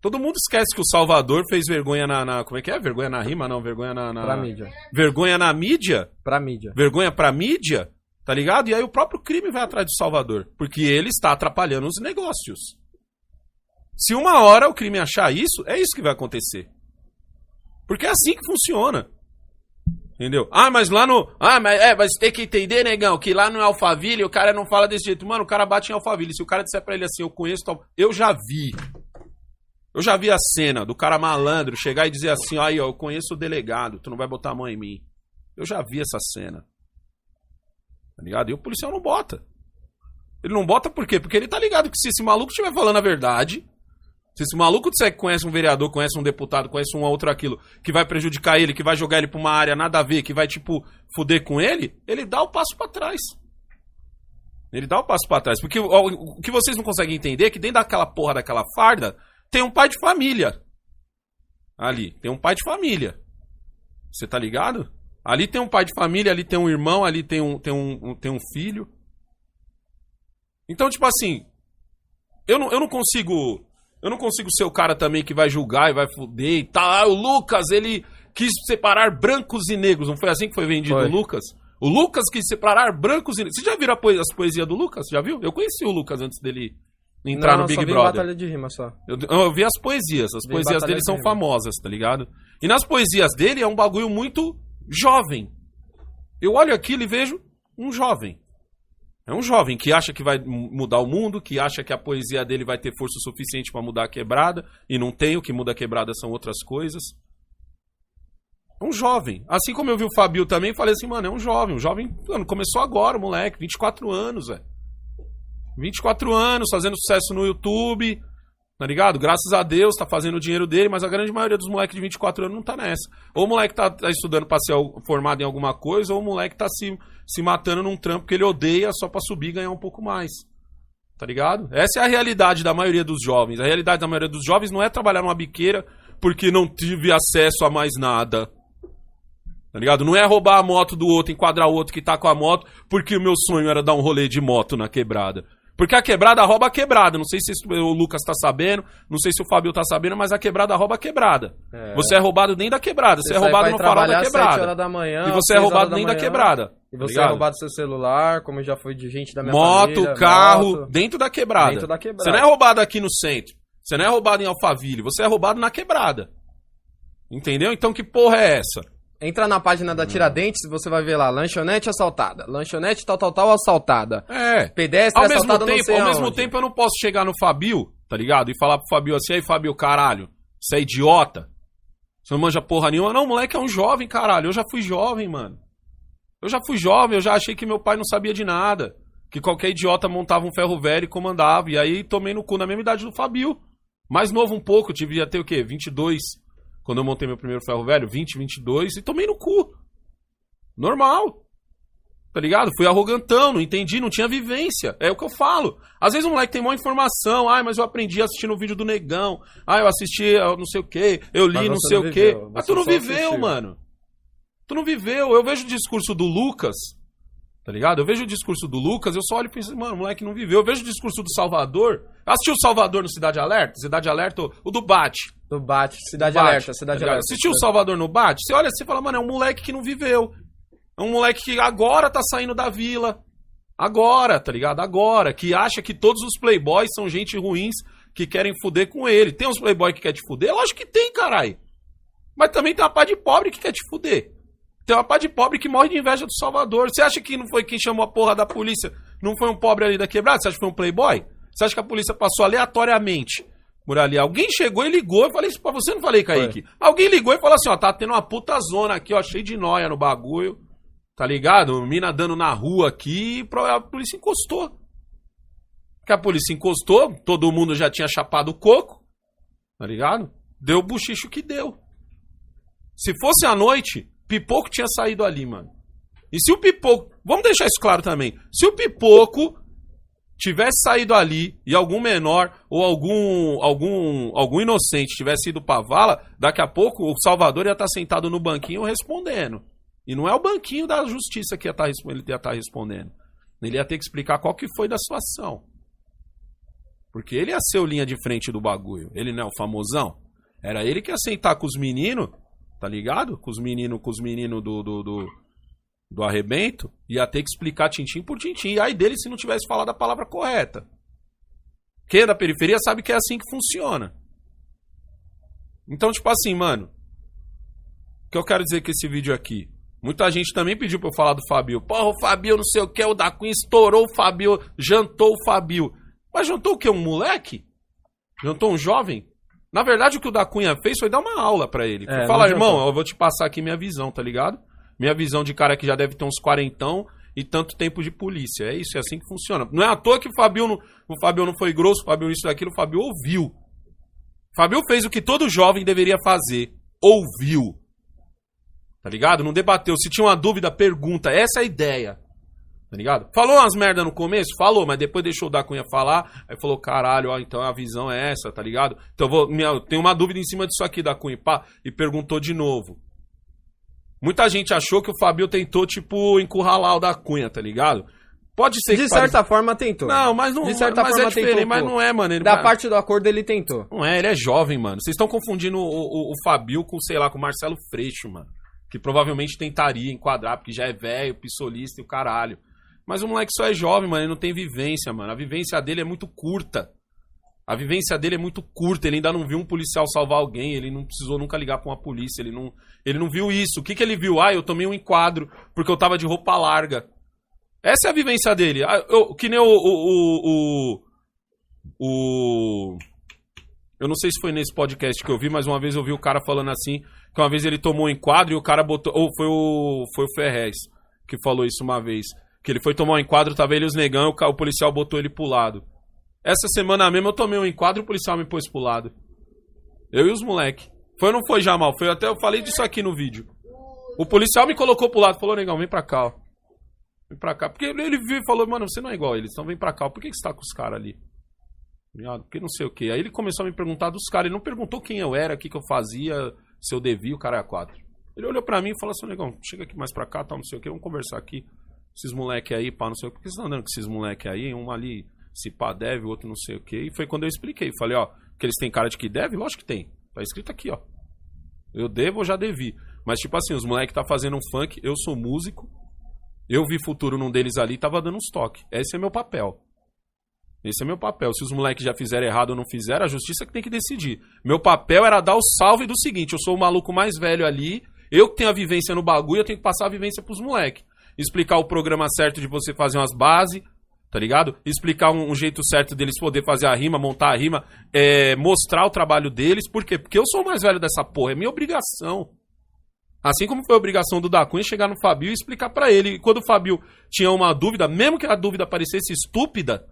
Speaker 1: Todo mundo esquece que o Salvador fez vergonha na, na- Como é que é? Vergonha na rima? Não, vergonha na. na-
Speaker 2: Pra mídia.
Speaker 1: Vergonha na mídia
Speaker 2: Pra mídia.
Speaker 1: vergonha pra mídia, tá ligado? E aí o próprio crime vai atrás do Salvador, porque ele está atrapalhando os negócios. Se uma hora o crime achar isso, é isso que vai acontecer. Porque é assim que funciona. Entendeu? Ah, mas lá no. Ah, mas é, mas tem que entender, negão, que lá no Alphaville o cara não fala desse jeito. Mano, o cara bate em Alphaville. Se o cara disser pra ele assim, eu conheço tal. Eu já vi. Eu já vi a cena do cara malandro chegar e dizer assim: aí, ó, eu conheço o delegado, tu não vai botar a mão em mim. Eu já vi essa cena. Tá ligado? E o policial não bota. Ele não bota por quê? Porque ele tá ligado que se esse maluco estiver falando a verdade, se esse maluco disser que conhece um vereador, conhece um deputado, conhece um outro aquilo, que vai prejudicar ele, que vai jogar ele pra uma área nada a ver, que vai, tipo, fuder com ele, ele dá o passo pra trás. Ele dá o passo pra trás. Porque o, o que vocês não conseguem entender é que dentro daquela porra daquela farda tem um pai de família. Ali. Tem um pai de família. Você tá ligado? Ali tem um pai de família, ali tem um irmão, ali tem um, tem um, tem um filho. Então, tipo assim, eu não, eu não consigo. Eu não consigo ser o cara também que vai julgar e vai fuder e tal. Ah, o Lucas, ele quis separar brancos e negros. Não foi assim que foi vendido
Speaker 2: Foi.
Speaker 1: o Lucas? O Lucas quis separar brancos e negros. Você já viu a poe- as poesias do Lucas? Já viu? Eu conheci o Lucas antes dele entrar
Speaker 2: Não,
Speaker 1: no Big
Speaker 2: só vi
Speaker 1: Brother.
Speaker 2: batalha de rima só.
Speaker 1: Eu, eu vi as poesias. As
Speaker 2: Vi
Speaker 1: poesias dele
Speaker 2: de
Speaker 1: são famosas, tá ligado? E nas poesias dele é um bagulho muito jovem. Eu olho aquilo e vejo um jovem. É um jovem que acha que vai mu- mudar o mundo, que acha que a poesia dele vai ter força suficiente pra mudar a quebrada, e não tem, o que muda a quebrada são outras coisas. É um jovem. Assim como eu vi o Fabio também, falei assim, mano, é um jovem. Um jovem, mano, começou agora, moleque, 24 anos, velho. 24 anos, fazendo sucesso no YouTube, tá ligado? Graças a Deus tá fazendo o dinheiro dele, mas a grande maioria dos moleques de 24 anos não tá nessa. Ou o moleque tá, tá estudando pra ser formado em alguma coisa, ou o moleque tá se, se matando num trampo que ele odeia só pra subir e ganhar um pouco mais. Tá ligado? Essa é a realidade da maioria dos jovens. A realidade da maioria dos jovens não é trabalhar numa biqueira porque não tive acesso a mais nada. Tá ligado? Não é roubar a moto do outro, enquadrar o outro que tá com a moto, porque o meu sonho era dar um rolê de moto na quebrada. Porque a quebrada rouba a quebrada. Não sei se o Lucas tá sabendo, não sei se o Fabio tá sabendo, mas a quebrada rouba a quebrada.
Speaker 2: É.
Speaker 1: Você é roubado dentro da quebrada, você, é
Speaker 2: sai
Speaker 1: roubado
Speaker 2: pra ir
Speaker 1: no farol da quebrada.
Speaker 2: da manhã,
Speaker 1: E você é roubado
Speaker 2: horas da
Speaker 1: dentro da
Speaker 2: manhã,
Speaker 1: quebrada.
Speaker 2: E você
Speaker 1: ligado?
Speaker 2: é roubado seu celular, como já foi de gente da minha
Speaker 1: Moto,
Speaker 2: família.
Speaker 1: carro,
Speaker 2: moto.
Speaker 1: dentro da quebrada.
Speaker 2: Dentro da quebrada.
Speaker 1: Você não é roubado aqui no centro. Você não é roubado em Alphaville. Você é roubado na quebrada. Entendeu? Então que porra é essa?
Speaker 2: Entra na página da Tiradentes, você vai ver lá, lanchonete assaltada. Lanchonete tal, tal, tal, assaltada.
Speaker 1: É.
Speaker 2: Pedestre
Speaker 1: Ao mesmo tempo, ao mesmo tempo eu não posso chegar no Fabio, tá ligado? E falar pro Fabio assim, aí Fabio, caralho, você é idiota? Você não manja porra nenhuma? Não, moleque é um jovem, caralho. Eu já fui jovem, mano. Eu já fui jovem, eu já achei que meu pai não sabia de nada. Que qualquer idiota montava um ferro velho e comandava. E aí tomei no cu na mesma idade do Fabio. Mais novo um pouco, devia ter o quê? 22. Quando eu montei meu primeiro ferro velho, 20, 22. E tomei no cu. Normal. Tá ligado? Fui arrogantão, não entendi, não tinha vivência. É o que eu falo. Às vezes um moleque tem maior informação. Ai, mas eu aprendi assistindo o vídeo do negão. Ah, eu assisti não sei o quê. Eu li não sei
Speaker 2: não
Speaker 1: o quê.
Speaker 2: viveu,
Speaker 1: Mas tu não viveu,
Speaker 2: assistiu.
Speaker 1: mano. Tu não viveu. Eu vejo o discurso do Lucas. Tá ligado? Eu vejo o discurso do Lucas, eu só olho e penso, mano, o moleque não viveu. Eu vejo o discurso do Salvador. Assistiu o Salvador no Cidade Alerta? Cidade Alerta, o- do Bate.
Speaker 2: Do Bate, Cidade
Speaker 1: Bate,
Speaker 2: Alerta, Cidade
Speaker 1: tá?
Speaker 2: Alerta.
Speaker 1: Assistiu o Salvador no Bate? Você olha assim e fala, mano, é um moleque que não viveu. É um moleque que agora tá saindo da vila. Agora, tá ligado? Agora. Que acha que todos os playboys são gente ruins que querem fuder com ele. Tem uns playboy que quer te fuder? Lógico que tem, caralho. Mas também tem uma pá de pobre que quer te fuder. Tem uma pá de pobre que morre de inveja do Salvador. Você acha que não foi quem chamou a porra da polícia? Não foi um pobre ali da quebrada? Você acha que foi um playboy? Você acha que a polícia passou aleatoriamente por ali? Alguém chegou e ligou. Eu falei isso pra você, não falei, Kaique? Alguém ligou e falou assim, ó, tá tendo uma puta zona aqui, ó, cheio de noia no bagulho. Tá ligado? Mina dando na rua aqui, e a polícia encostou. Que a polícia encostou, todo mundo já tinha chapado o coco, tá ligado? Deu o buchicho que deu. Se fosse à noite, Pipoco tinha saído ali, mano. E se o Pipoco. Vamos deixar isso claro também. Se o Pipoco tivesse saído ali e algum menor ou algum algum algum inocente tivesse ido pra vala, daqui a pouco o Salvador ia estar sentado no banquinho respondendo. E não é o banquinho da justiça que ia estar, ele ia estar respondendo. Ele ia ter que explicar qual que foi da situação. Porque ele ia ser o linha de frente do bagulho. Ele não é o famosão. Era ele que ia sentar com os meninos, tá ligado? Com os meninos, com os meninos do, do, do, do arrebento. Ia ter que explicar tintim por tintim. E aí dele se não tivesse falado a palavra correta. Quem é da periferia sabe que é assim que funciona. Então, tipo assim, mano. O que eu quero dizer com esse vídeo aqui? Muita gente também pediu pra eu falar do Fabio. Porra, o Fabio não sei o que, o da Queen estourou o Fabio, jantou o Fabio. Mas jantou o quê? Um moleque? Jantou um jovem? Na verdade, o que o da Cunha fez foi dar uma aula pra ele.
Speaker 2: É,
Speaker 1: Fala, irmão, eu vou te passar aqui minha visão, tá ligado? Minha visão de cara que já deve ter uns quarentão e tanto tempo de polícia. É isso, é assim que funciona. Não é à toa que o Fabio não, o Fabio não foi grosso, o Fabio isso daquilo, o Fabio ouviu. O Fabio fez o que todo jovem deveria fazer. Ouviu. Tá ligado? Não debateu. Se tinha uma dúvida, pergunta. Essa é a ideia. Tá ligado? Falou umas merda no começo? Falou, mas depois deixou o da Cunha falar. Aí falou, caralho, ó, então a visão é essa, tá ligado? Então eu vou. Minha, eu tenho uma dúvida em cima disso aqui da Cunha. Pá, e perguntou de novo. Muita gente achou que o Fabio tentou, tipo, encurralar o da Cunha, tá ligado? Pode ser
Speaker 2: De
Speaker 1: que
Speaker 2: certa
Speaker 1: pareça-
Speaker 2: forma tentou.
Speaker 1: Não, mas não
Speaker 2: De certa
Speaker 1: mas
Speaker 2: forma
Speaker 1: é diferente,
Speaker 2: tentou,
Speaker 1: mas não é, mano. Ele
Speaker 2: Da parte do acordo ele tentou.
Speaker 1: não é, ele é jovem, mano. Vocês estão confundindo o, o, o Fabio com, sei lá, com o Marcelo Freixo, mano. Que provavelmente tentaria enquadrar, porque já é velho, pissolista e o caralho. Mas o moleque só é jovem, mano. Ele não tem vivência, mano. A vivência dele é muito curta. A vivência dele é muito curta. Ele ainda não viu um policial salvar alguém. Ele não precisou nunca ligar pra uma polícia. Ele não, ele não viu isso. O que, que ele viu? Ah, eu tomei um enquadro porque eu tava de roupa larga. Essa é a vivência dele. Ah, eu- que nem o- o- o, o eu não sei se foi nesse podcast que eu vi, mas uma vez eu vi o cara falando assim, que uma vez ele tomou um enquadro e o cara botou, ou foi o foi o Ferrez que falou isso uma vez, que ele foi tomar um enquadro, tava ele e os negão, o, policial botou ele pro lado. Essa semana mesmo eu tomei um enquadro o policial me pôs pro lado. Eu e os moleque. Foi ou não foi, Jamal? Foi até eu falei disso aqui no vídeo. O policial me colocou pro lado, falou, negão, vem pra cá, ó. Vem pra cá. Porque ele viu e falou, mano, você não é igual a eles, então vem pra cá. Por que, que você tá com os caras ali? Porque não sei o que. Aí ele começou a me perguntar dos caras. Ele não perguntou quem eu era, o que, que eu fazia, se eu devia, o cara é a quatro. Ele olhou pra mim e falou assim, negão, chega aqui mais pra cá, tal, não sei o que, vamos conversar aqui. Esses moleque aí, pá, não sei o que. Por que vocês estão andando com esses moleque aí? Um ali Se pá deve, o outro não sei o quê. E foi quando eu expliquei. Falei, ó, que eles têm cara de que deve? Lógico que tem. Tá escrito aqui, ó. Eu devo ou já devi. Mas, tipo assim, os moleques tá fazendo um funk, eu sou músico. Eu vi futuro num deles ali, tava dando uns toques. Esse é meu papel. Esse é meu papel. Se os moleques já fizeram errado ou não fizeram, a justiça que tem que decidir. Meu papel era dar o salve do seguinte: eu sou o maluco mais velho ali, eu que tenho a vivência no bagulho, eu tenho que passar a vivência pros moleques. Explicar o programa certo de você fazer umas bases, tá ligado? Explicar um, um jeito certo deles poder fazer a rima, montar a rima, é, mostrar o trabalho deles. Por quê? Porque eu sou o mais velho dessa porra, é minha obrigação. Assim como foi a obrigação do Da Cunha chegar no Fabio e explicar pra ele. E quando o Fabio tinha uma dúvida, mesmo que a dúvida parecesse estúpida,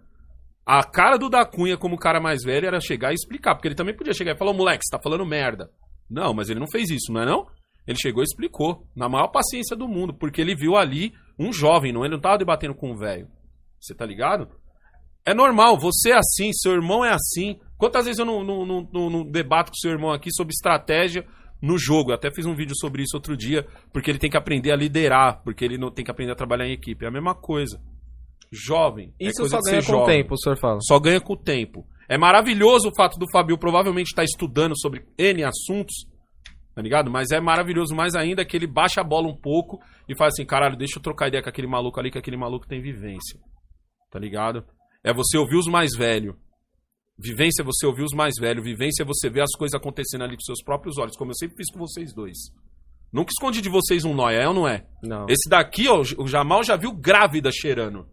Speaker 1: a cara do Da Cunha como cara mais velho era chegar e explicar. Porque ele também podia chegar e falar, "Ô, moleque, você tá falando merda. Não, mas ele não fez isso, não é não? Ele chegou e explicou, na maior paciência do mundo, porque ele viu ali um jovem, não, ele não tava debatendo com um velho. Você tá ligado? É normal, você é assim, seu irmão é assim. Quantas vezes eu não, não, não, não- debato com seu irmão aqui sobre estratégia no jogo? Eu até fiz um vídeo sobre isso outro dia, porque ele tem que aprender a liderar, porque ele não tem que aprender a trabalhar em equipe. É a mesma coisa. Jovem. é
Speaker 2: Isso
Speaker 1: coisa
Speaker 2: só ganha com o
Speaker 1: jovem.
Speaker 2: tempo, o senhor fala.
Speaker 1: Só ganha com o tempo. É maravilhoso o fato do Fabio provavelmente estar estudando sobre N assuntos, tá ligado? Mas é maravilhoso mais ainda que ele baixa a bola um pouco e faz assim, caralho, deixa eu trocar ideia com aquele maluco ali, que aquele maluco tem vivência. Tá ligado? É você ouvir os mais velhos. Vivência é você ouvir os mais velhos. Vivência é você ver as coisas acontecendo ali com seus próprios olhos, como eu sempre fiz com vocês dois. Nunca escondi de vocês um nóia, é ou não é?
Speaker 2: Não.
Speaker 1: Esse daqui, ó, o Jamal já viu grávida cheirando.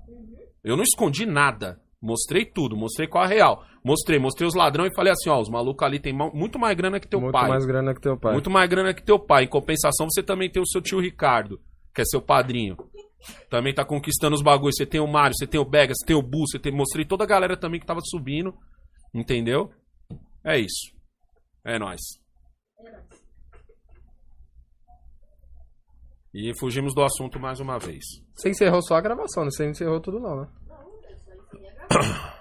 Speaker 1: Eu não escondi nada. Mostrei tudo, mostrei qual a real. Mostrei, mostrei os ladrões e falei assim, ó, os malucos ali tem muito mais grana que teu
Speaker 2: Muito
Speaker 1: pai.
Speaker 2: mais grana que teu pai.
Speaker 1: Muito mais grana que teu pai. Em compensação, você também tem o seu tio Ricardo, que é seu padrinho. Também tá conquistando os bagulhos. Você tem o Mário, você tem o Bega, você tem o Bu, você tem... Mostrei toda a galera também que tava subindo. Entendeu? É isso. É nóis. E fugimos do assunto mais uma vez.
Speaker 2: Você encerrou só a gravação, né? Você encerrou tudo não, né?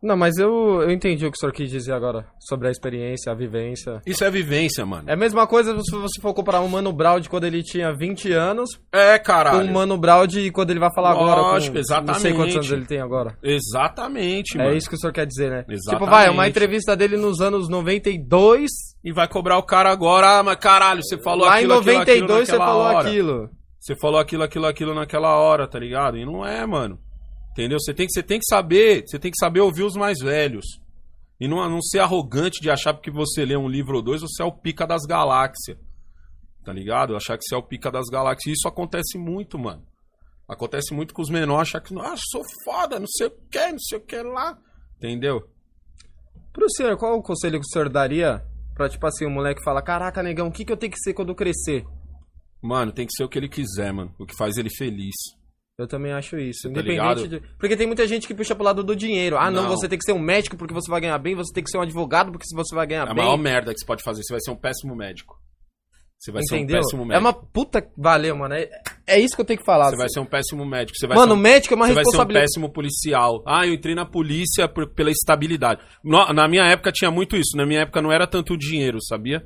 Speaker 2: Não, mas eu, eu entendi o que o senhor quis dizer agora sobre a experiência, a vivência.
Speaker 1: Isso é vivência, mano.
Speaker 2: É a mesma coisa se você for comparar um Mano Brown de quando ele tinha 20 anos
Speaker 1: É,
Speaker 2: com
Speaker 1: caralho.
Speaker 2: um Mano Brown de quando ele vai falar agora.
Speaker 1: Lógico,
Speaker 2: com, Não sei
Speaker 1: exatamente.
Speaker 2: quantos anos ele tem agora.
Speaker 1: Exatamente, mano.
Speaker 2: É isso que o senhor quer dizer, né?
Speaker 1: Exatamente.
Speaker 2: Tipo, vai, uma entrevista dele nos anos 92.
Speaker 1: E vai cobrar o cara agora, ah, mas caralho, você falou
Speaker 2: lá
Speaker 1: aquilo,
Speaker 2: em
Speaker 1: aquilo,
Speaker 2: 92
Speaker 1: aquilo
Speaker 2: você
Speaker 1: naquela
Speaker 2: falou
Speaker 1: hora.
Speaker 2: aquilo.
Speaker 1: Você falou aquilo, aquilo, aquilo naquela hora, tá ligado? E não é, mano. Entendeu? Você tem que, você tem que saber, você tem que saber ouvir os mais velhos. E não, não ser arrogante de achar porque você lê um livro ou dois, você é o pica das galáxias. Tá ligado? Achar que você é o pica das galáxias. Isso acontece muito, mano. Acontece muito com os menores achar que, ah, sou foda, não sei o que, não sei o que lá. Entendeu?
Speaker 2: Pro senhor, qual o conselho que o senhor daria pra, tipo assim, o moleque fala, caraca, negão, o que, que eu tenho que ser quando eu crescer?
Speaker 1: Mano, tem que ser o que ele quiser, mano. O que faz ele feliz.
Speaker 2: Eu também acho isso.
Speaker 1: Tá
Speaker 2: Independente
Speaker 1: ligado?
Speaker 2: de... Porque tem muita gente que puxa pro lado do dinheiro. Ah, não,
Speaker 1: Não.
Speaker 2: você tem que ser um médico porque você vai ganhar bem, você tem que ser um advogado porque você vai ganhar
Speaker 1: É a
Speaker 2: bem.
Speaker 1: maior merda que você pode fazer. Você vai ser um péssimo médico. Você vai
Speaker 2: Entendeu?
Speaker 1: ser um péssimo
Speaker 2: É
Speaker 1: médico.
Speaker 2: uma puta. Valeu, mano. É, é isso que eu tenho que falar.
Speaker 1: Você vai ser um péssimo médico. Você vai
Speaker 2: Mano,
Speaker 1: ser um...
Speaker 2: médico é uma
Speaker 1: Você vai ser um
Speaker 2: responsabilidade.
Speaker 1: péssimo policial. Ah, eu entrei na polícia por- pela estabilidade. No- na minha época tinha muito isso. Na minha época não era tanto o dinheiro, sabia?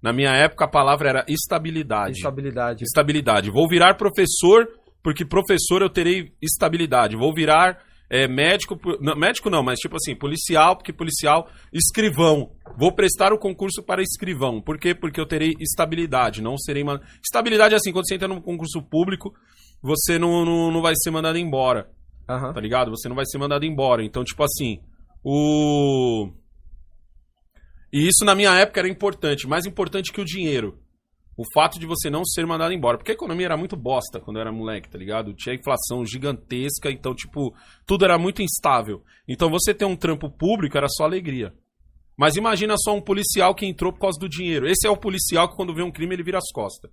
Speaker 1: Na minha época a palavra era estabilidade.
Speaker 2: Estabilidade.
Speaker 1: Estabilidade. Vou virar professor, porque professor eu terei estabilidade. Vou virar é, médico, não, médico não, mas tipo assim, policial, porque policial, escrivão. Vou prestar o concurso para escrivão. Por quê? Porque eu terei estabilidade, não serei... Man... Estabilidade é assim, quando você entra num concurso público, você não, não, não vai ser mandado embora
Speaker 2: Aham.
Speaker 1: tá ligado? Você não vai ser mandado embora. Então, tipo assim, o. E isso na minha época era importante, mais importante que o dinheiro. O fato de você não ser mandado embora. Porque a economia era muito bosta quando eu era moleque, tá ligado? Tinha inflação gigantesca, então, tipo, tudo era muito instável. Então, você ter um trampo público era só alegria. Mas imagina só um policial que entrou por causa do dinheiro. Esse é o policial que, quando vê um crime, ele vira as costas.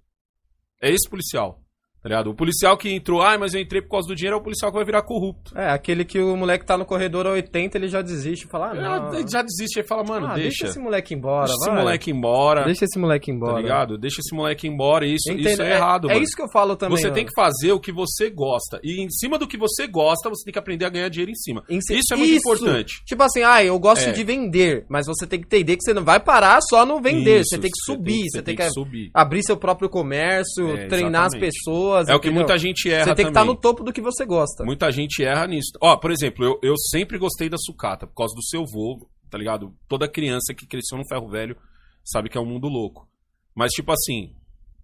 Speaker 1: É esse policial. Tá ligado? O policial que entrou, ai, mas eu entrei por causa do dinheiro, é o policial que vai virar corrupto.
Speaker 2: É, aquele que o moleque tá no corredor a 80, ele já desiste e fala, ah, não.
Speaker 1: Ele já desiste e fala, mano,
Speaker 2: Ah,
Speaker 1: deixa.
Speaker 2: esse moleque embora,
Speaker 1: Deixa esse
Speaker 2: vai.
Speaker 1: moleque embora.
Speaker 2: Deixa esse moleque embora.
Speaker 1: Tá ligado? Deixa esse moleque embora. Isso,
Speaker 2: Entendo.
Speaker 1: isso é, errado,
Speaker 2: É
Speaker 1: mano.
Speaker 2: isso que eu falo também.
Speaker 1: você
Speaker 2: mano.
Speaker 1: tem que fazer o que você gosta. E em cima do que você gosta, você tem que aprender a ganhar dinheiro em cima.
Speaker 2: Em si-
Speaker 1: Isso é muito importante.
Speaker 2: Tipo assim, ah, eu gosto
Speaker 1: É.
Speaker 2: de vender, mas você tem que entender que você não vai parar só no vender,
Speaker 1: Isso,
Speaker 2: você tem que subir, você, tem, que,
Speaker 1: subir.
Speaker 2: abrir seu próprio comércio,
Speaker 1: É,
Speaker 2: treinar as
Speaker 1: exatamente.
Speaker 2: pessoas. Pessoas.
Speaker 1: É o que
Speaker 2: entendeu?
Speaker 1: muita gente erra
Speaker 2: Você tem que estar no topo do que você gosta.
Speaker 1: Muita gente erra nisso. Ó, por exemplo, eu, eu sempre gostei da sucata, por causa do seu vô, tá ligado? Toda criança que cresceu no ferro velho sabe que é um mundo louco. Mas, tipo assim,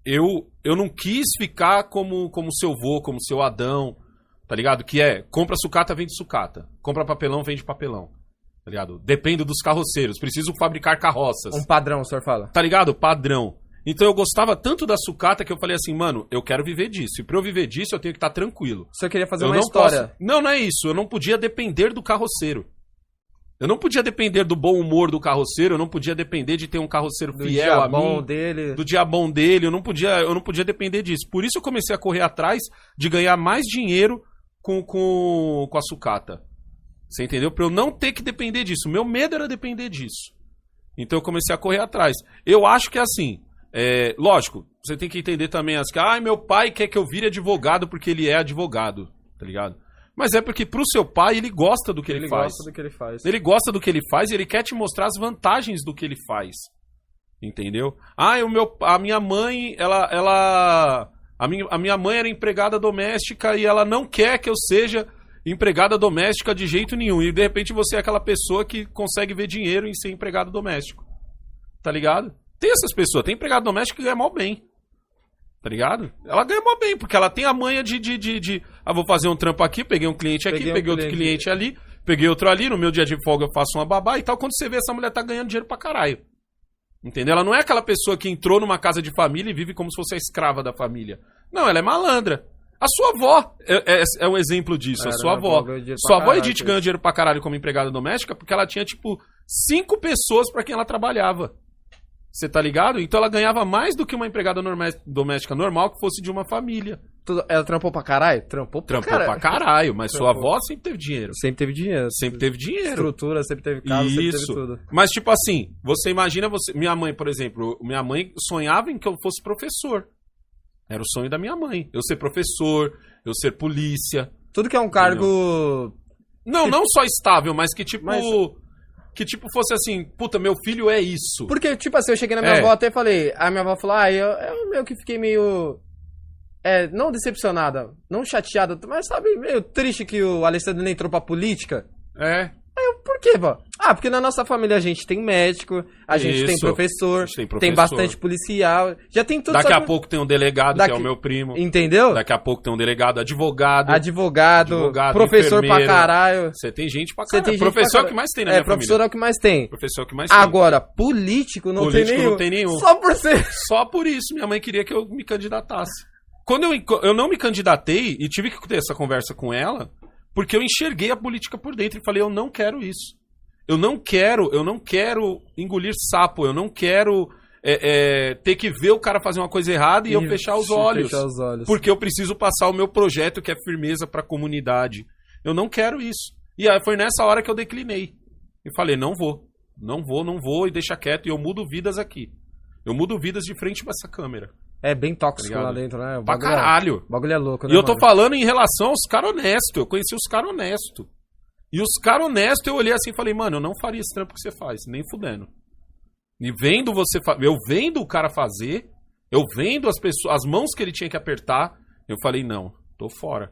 Speaker 1: eu, eu não quis ficar como, como seu vô, como seu Adão, tá ligado? Que é, compra sucata, vende sucata. Compra papelão, vende papelão. Tá ligado? Depende dos carroceiros. Preciso fabricar carroças.
Speaker 2: Um padrão, o senhor fala.
Speaker 1: Tá ligado? Padrão. Então eu gostava tanto da sucata que eu falei assim, mano, eu quero viver disso. E pra eu viver disso, eu tenho que estar tranquilo.
Speaker 2: O senhor queria fazer
Speaker 1: eu
Speaker 2: uma
Speaker 1: não
Speaker 2: história.
Speaker 1: posso- Não, não é isso. Eu não podia depender do carroceiro. Eu não podia depender do bom humor do carroceiro, eu não podia depender de ter um carroceiro
Speaker 2: Do
Speaker 1: fiel a mim,
Speaker 2: dele.
Speaker 1: do dia bom dele, eu não podia, eu não podia depender disso. Por isso eu comecei a correr atrás de ganhar mais dinheiro com, com, com a sucata. Você entendeu? Pra eu não ter que depender disso. Meu medo era depender disso. Então eu comecei a correr atrás. Eu acho que é assim. É, lógico, você tem que entender também as que. Ah, meu pai quer que eu vire advogado porque ele é advogado. Tá ligado? Mas é porque pro seu pai ele gosta do que ele,
Speaker 2: Ele
Speaker 1: faz.
Speaker 2: gosta do que ele faz.
Speaker 1: Ele gosta do que ele faz e ele quer te mostrar as vantagens do que ele faz. Entendeu? Ah, o meu, a minha mãe, ela, ela, a minha, a minha mãe era empregada doméstica e ela não quer que eu seja empregada doméstica de jeito nenhum. E de repente você é aquela pessoa que consegue ver dinheiro em ser empregado doméstico. Tá ligado? Tem essas pessoas, tem empregado doméstico que ganha mal bem. Tá ligado? Ela ganha mal bem, porque ela tem a manha de, de, de, de, Ah, vou fazer um trampo aqui, peguei um cliente aqui,
Speaker 2: Peguei
Speaker 1: peguei,
Speaker 2: um
Speaker 1: outro
Speaker 2: cliente.
Speaker 1: cliente ali, peguei outro ali, no meu dia de folga eu faço uma babá e tal. Quando você vê essa mulher tá ganhando dinheiro pra caralho. Entendeu? Ela não é aquela pessoa que entrou numa casa de família e vive como se fosse a escrava da família. Não, ela é malandra. A sua avó é, é, é um exemplo disso. a
Speaker 2: Era,
Speaker 1: sua
Speaker 2: a avó
Speaker 1: avó. Sua avó Edith ganhou dinheiro pra caralho como empregada doméstica porque ela tinha, tipo, cinco pessoas pra quem ela trabalhava. Você tá ligado? Então ela ganhava mais do que uma empregada norma- doméstica normal que fosse de uma família.
Speaker 2: Tudo- Ela trampou pra caralho? Trampou pra
Speaker 1: Trampou
Speaker 2: caralho.
Speaker 1: pra caralho, mas sua
Speaker 2: Trampou.
Speaker 1: avó sempre teve dinheiro.
Speaker 2: Sempre teve dinheiro.
Speaker 1: Sempre teve dinheiro.
Speaker 2: Estrutura, sempre teve casa, sempre teve
Speaker 1: Isso.
Speaker 2: tudo.
Speaker 1: Mas, tipo assim, você imagina você. Minha mãe, por exemplo, minha mãe sonhava em que eu fosse professor. Era o sonho da minha mãe. Eu ser professor, eu ser polícia.
Speaker 2: Tudo que é um cargo.
Speaker 1: Não, não só estável, mas que tipo.
Speaker 2: Mas-
Speaker 1: Que tipo fosse assim, puta, meu filho é isso.
Speaker 2: Porque, tipo assim, eu cheguei na minha
Speaker 1: É.
Speaker 2: avó até e falei. A minha avó falou, ah, eu, eu meio que fiquei meio. É, não decepcionada, não chateada, mas sabe, meio triste que o Alessandro nem entrou pra política.
Speaker 1: É.
Speaker 2: Por quê, vó? Ah, porque na nossa família a gente tem médico, a gente tem professor,
Speaker 1: A gente tem
Speaker 2: tem,
Speaker 1: professor.
Speaker 2: bastante policial, já tem tudo
Speaker 1: Daqui
Speaker 2: só
Speaker 1: a
Speaker 2: que-
Speaker 1: pouco tem um delegado, que
Speaker 2: Daqui-
Speaker 1: é o meu primo.
Speaker 2: Entendeu?
Speaker 1: Daqui a pouco tem um delegado, advogado.
Speaker 2: Advogado,
Speaker 1: Advogado,
Speaker 2: professor pra caralho.
Speaker 1: Você tem gente pra caralho.
Speaker 2: tem
Speaker 1: professor é o que mais tem na
Speaker 2: É, professor é o que mais tem.
Speaker 1: Professor é o que mais tem.
Speaker 2: Agora, político não
Speaker 1: Político
Speaker 2: tem nenhum.
Speaker 1: não tem nenhum.
Speaker 2: Só por ser.
Speaker 1: Só por isso minha mãe queria que eu me candidatasse. Quando eu, eu não me candidatei e tive que ter essa conversa com ela, porque eu enxerguei a política por dentro e falei, eu não quero isso. Eu não quero, eu não quero engolir sapo, eu não quero é, é, ter que ver o cara fazer uma coisa errada e, eu fechar os olhos.
Speaker 2: Fechar os olhos.
Speaker 1: Porque eu preciso passar o meu projeto, que é firmeza pra comunidade. Eu não quero isso. E aí foi nessa hora que eu declinei. E falei, não vou. Não vou, não vou, e deixa quieto. E eu mudo vidas aqui. Eu mudo vidas de frente pra essa câmera.
Speaker 2: É bem tóxico
Speaker 1: Tá
Speaker 2: lá dentro, né? O
Speaker 1: Pra
Speaker 2: é-
Speaker 1: caralho.
Speaker 2: O bagulho é louco, né?
Speaker 1: E eu tô
Speaker 2: mano?
Speaker 1: falando em relação aos caras honestos. Eu conheci os caras honestos. E os caras honestos, eu olhei assim e falei, mano, eu não faria esse trampo que você faz, nem fudendo. E vendo você eu vendo o cara fazer, eu vendo as pessoas, as mãos que ele tinha que apertar, eu falei, não, tô fora.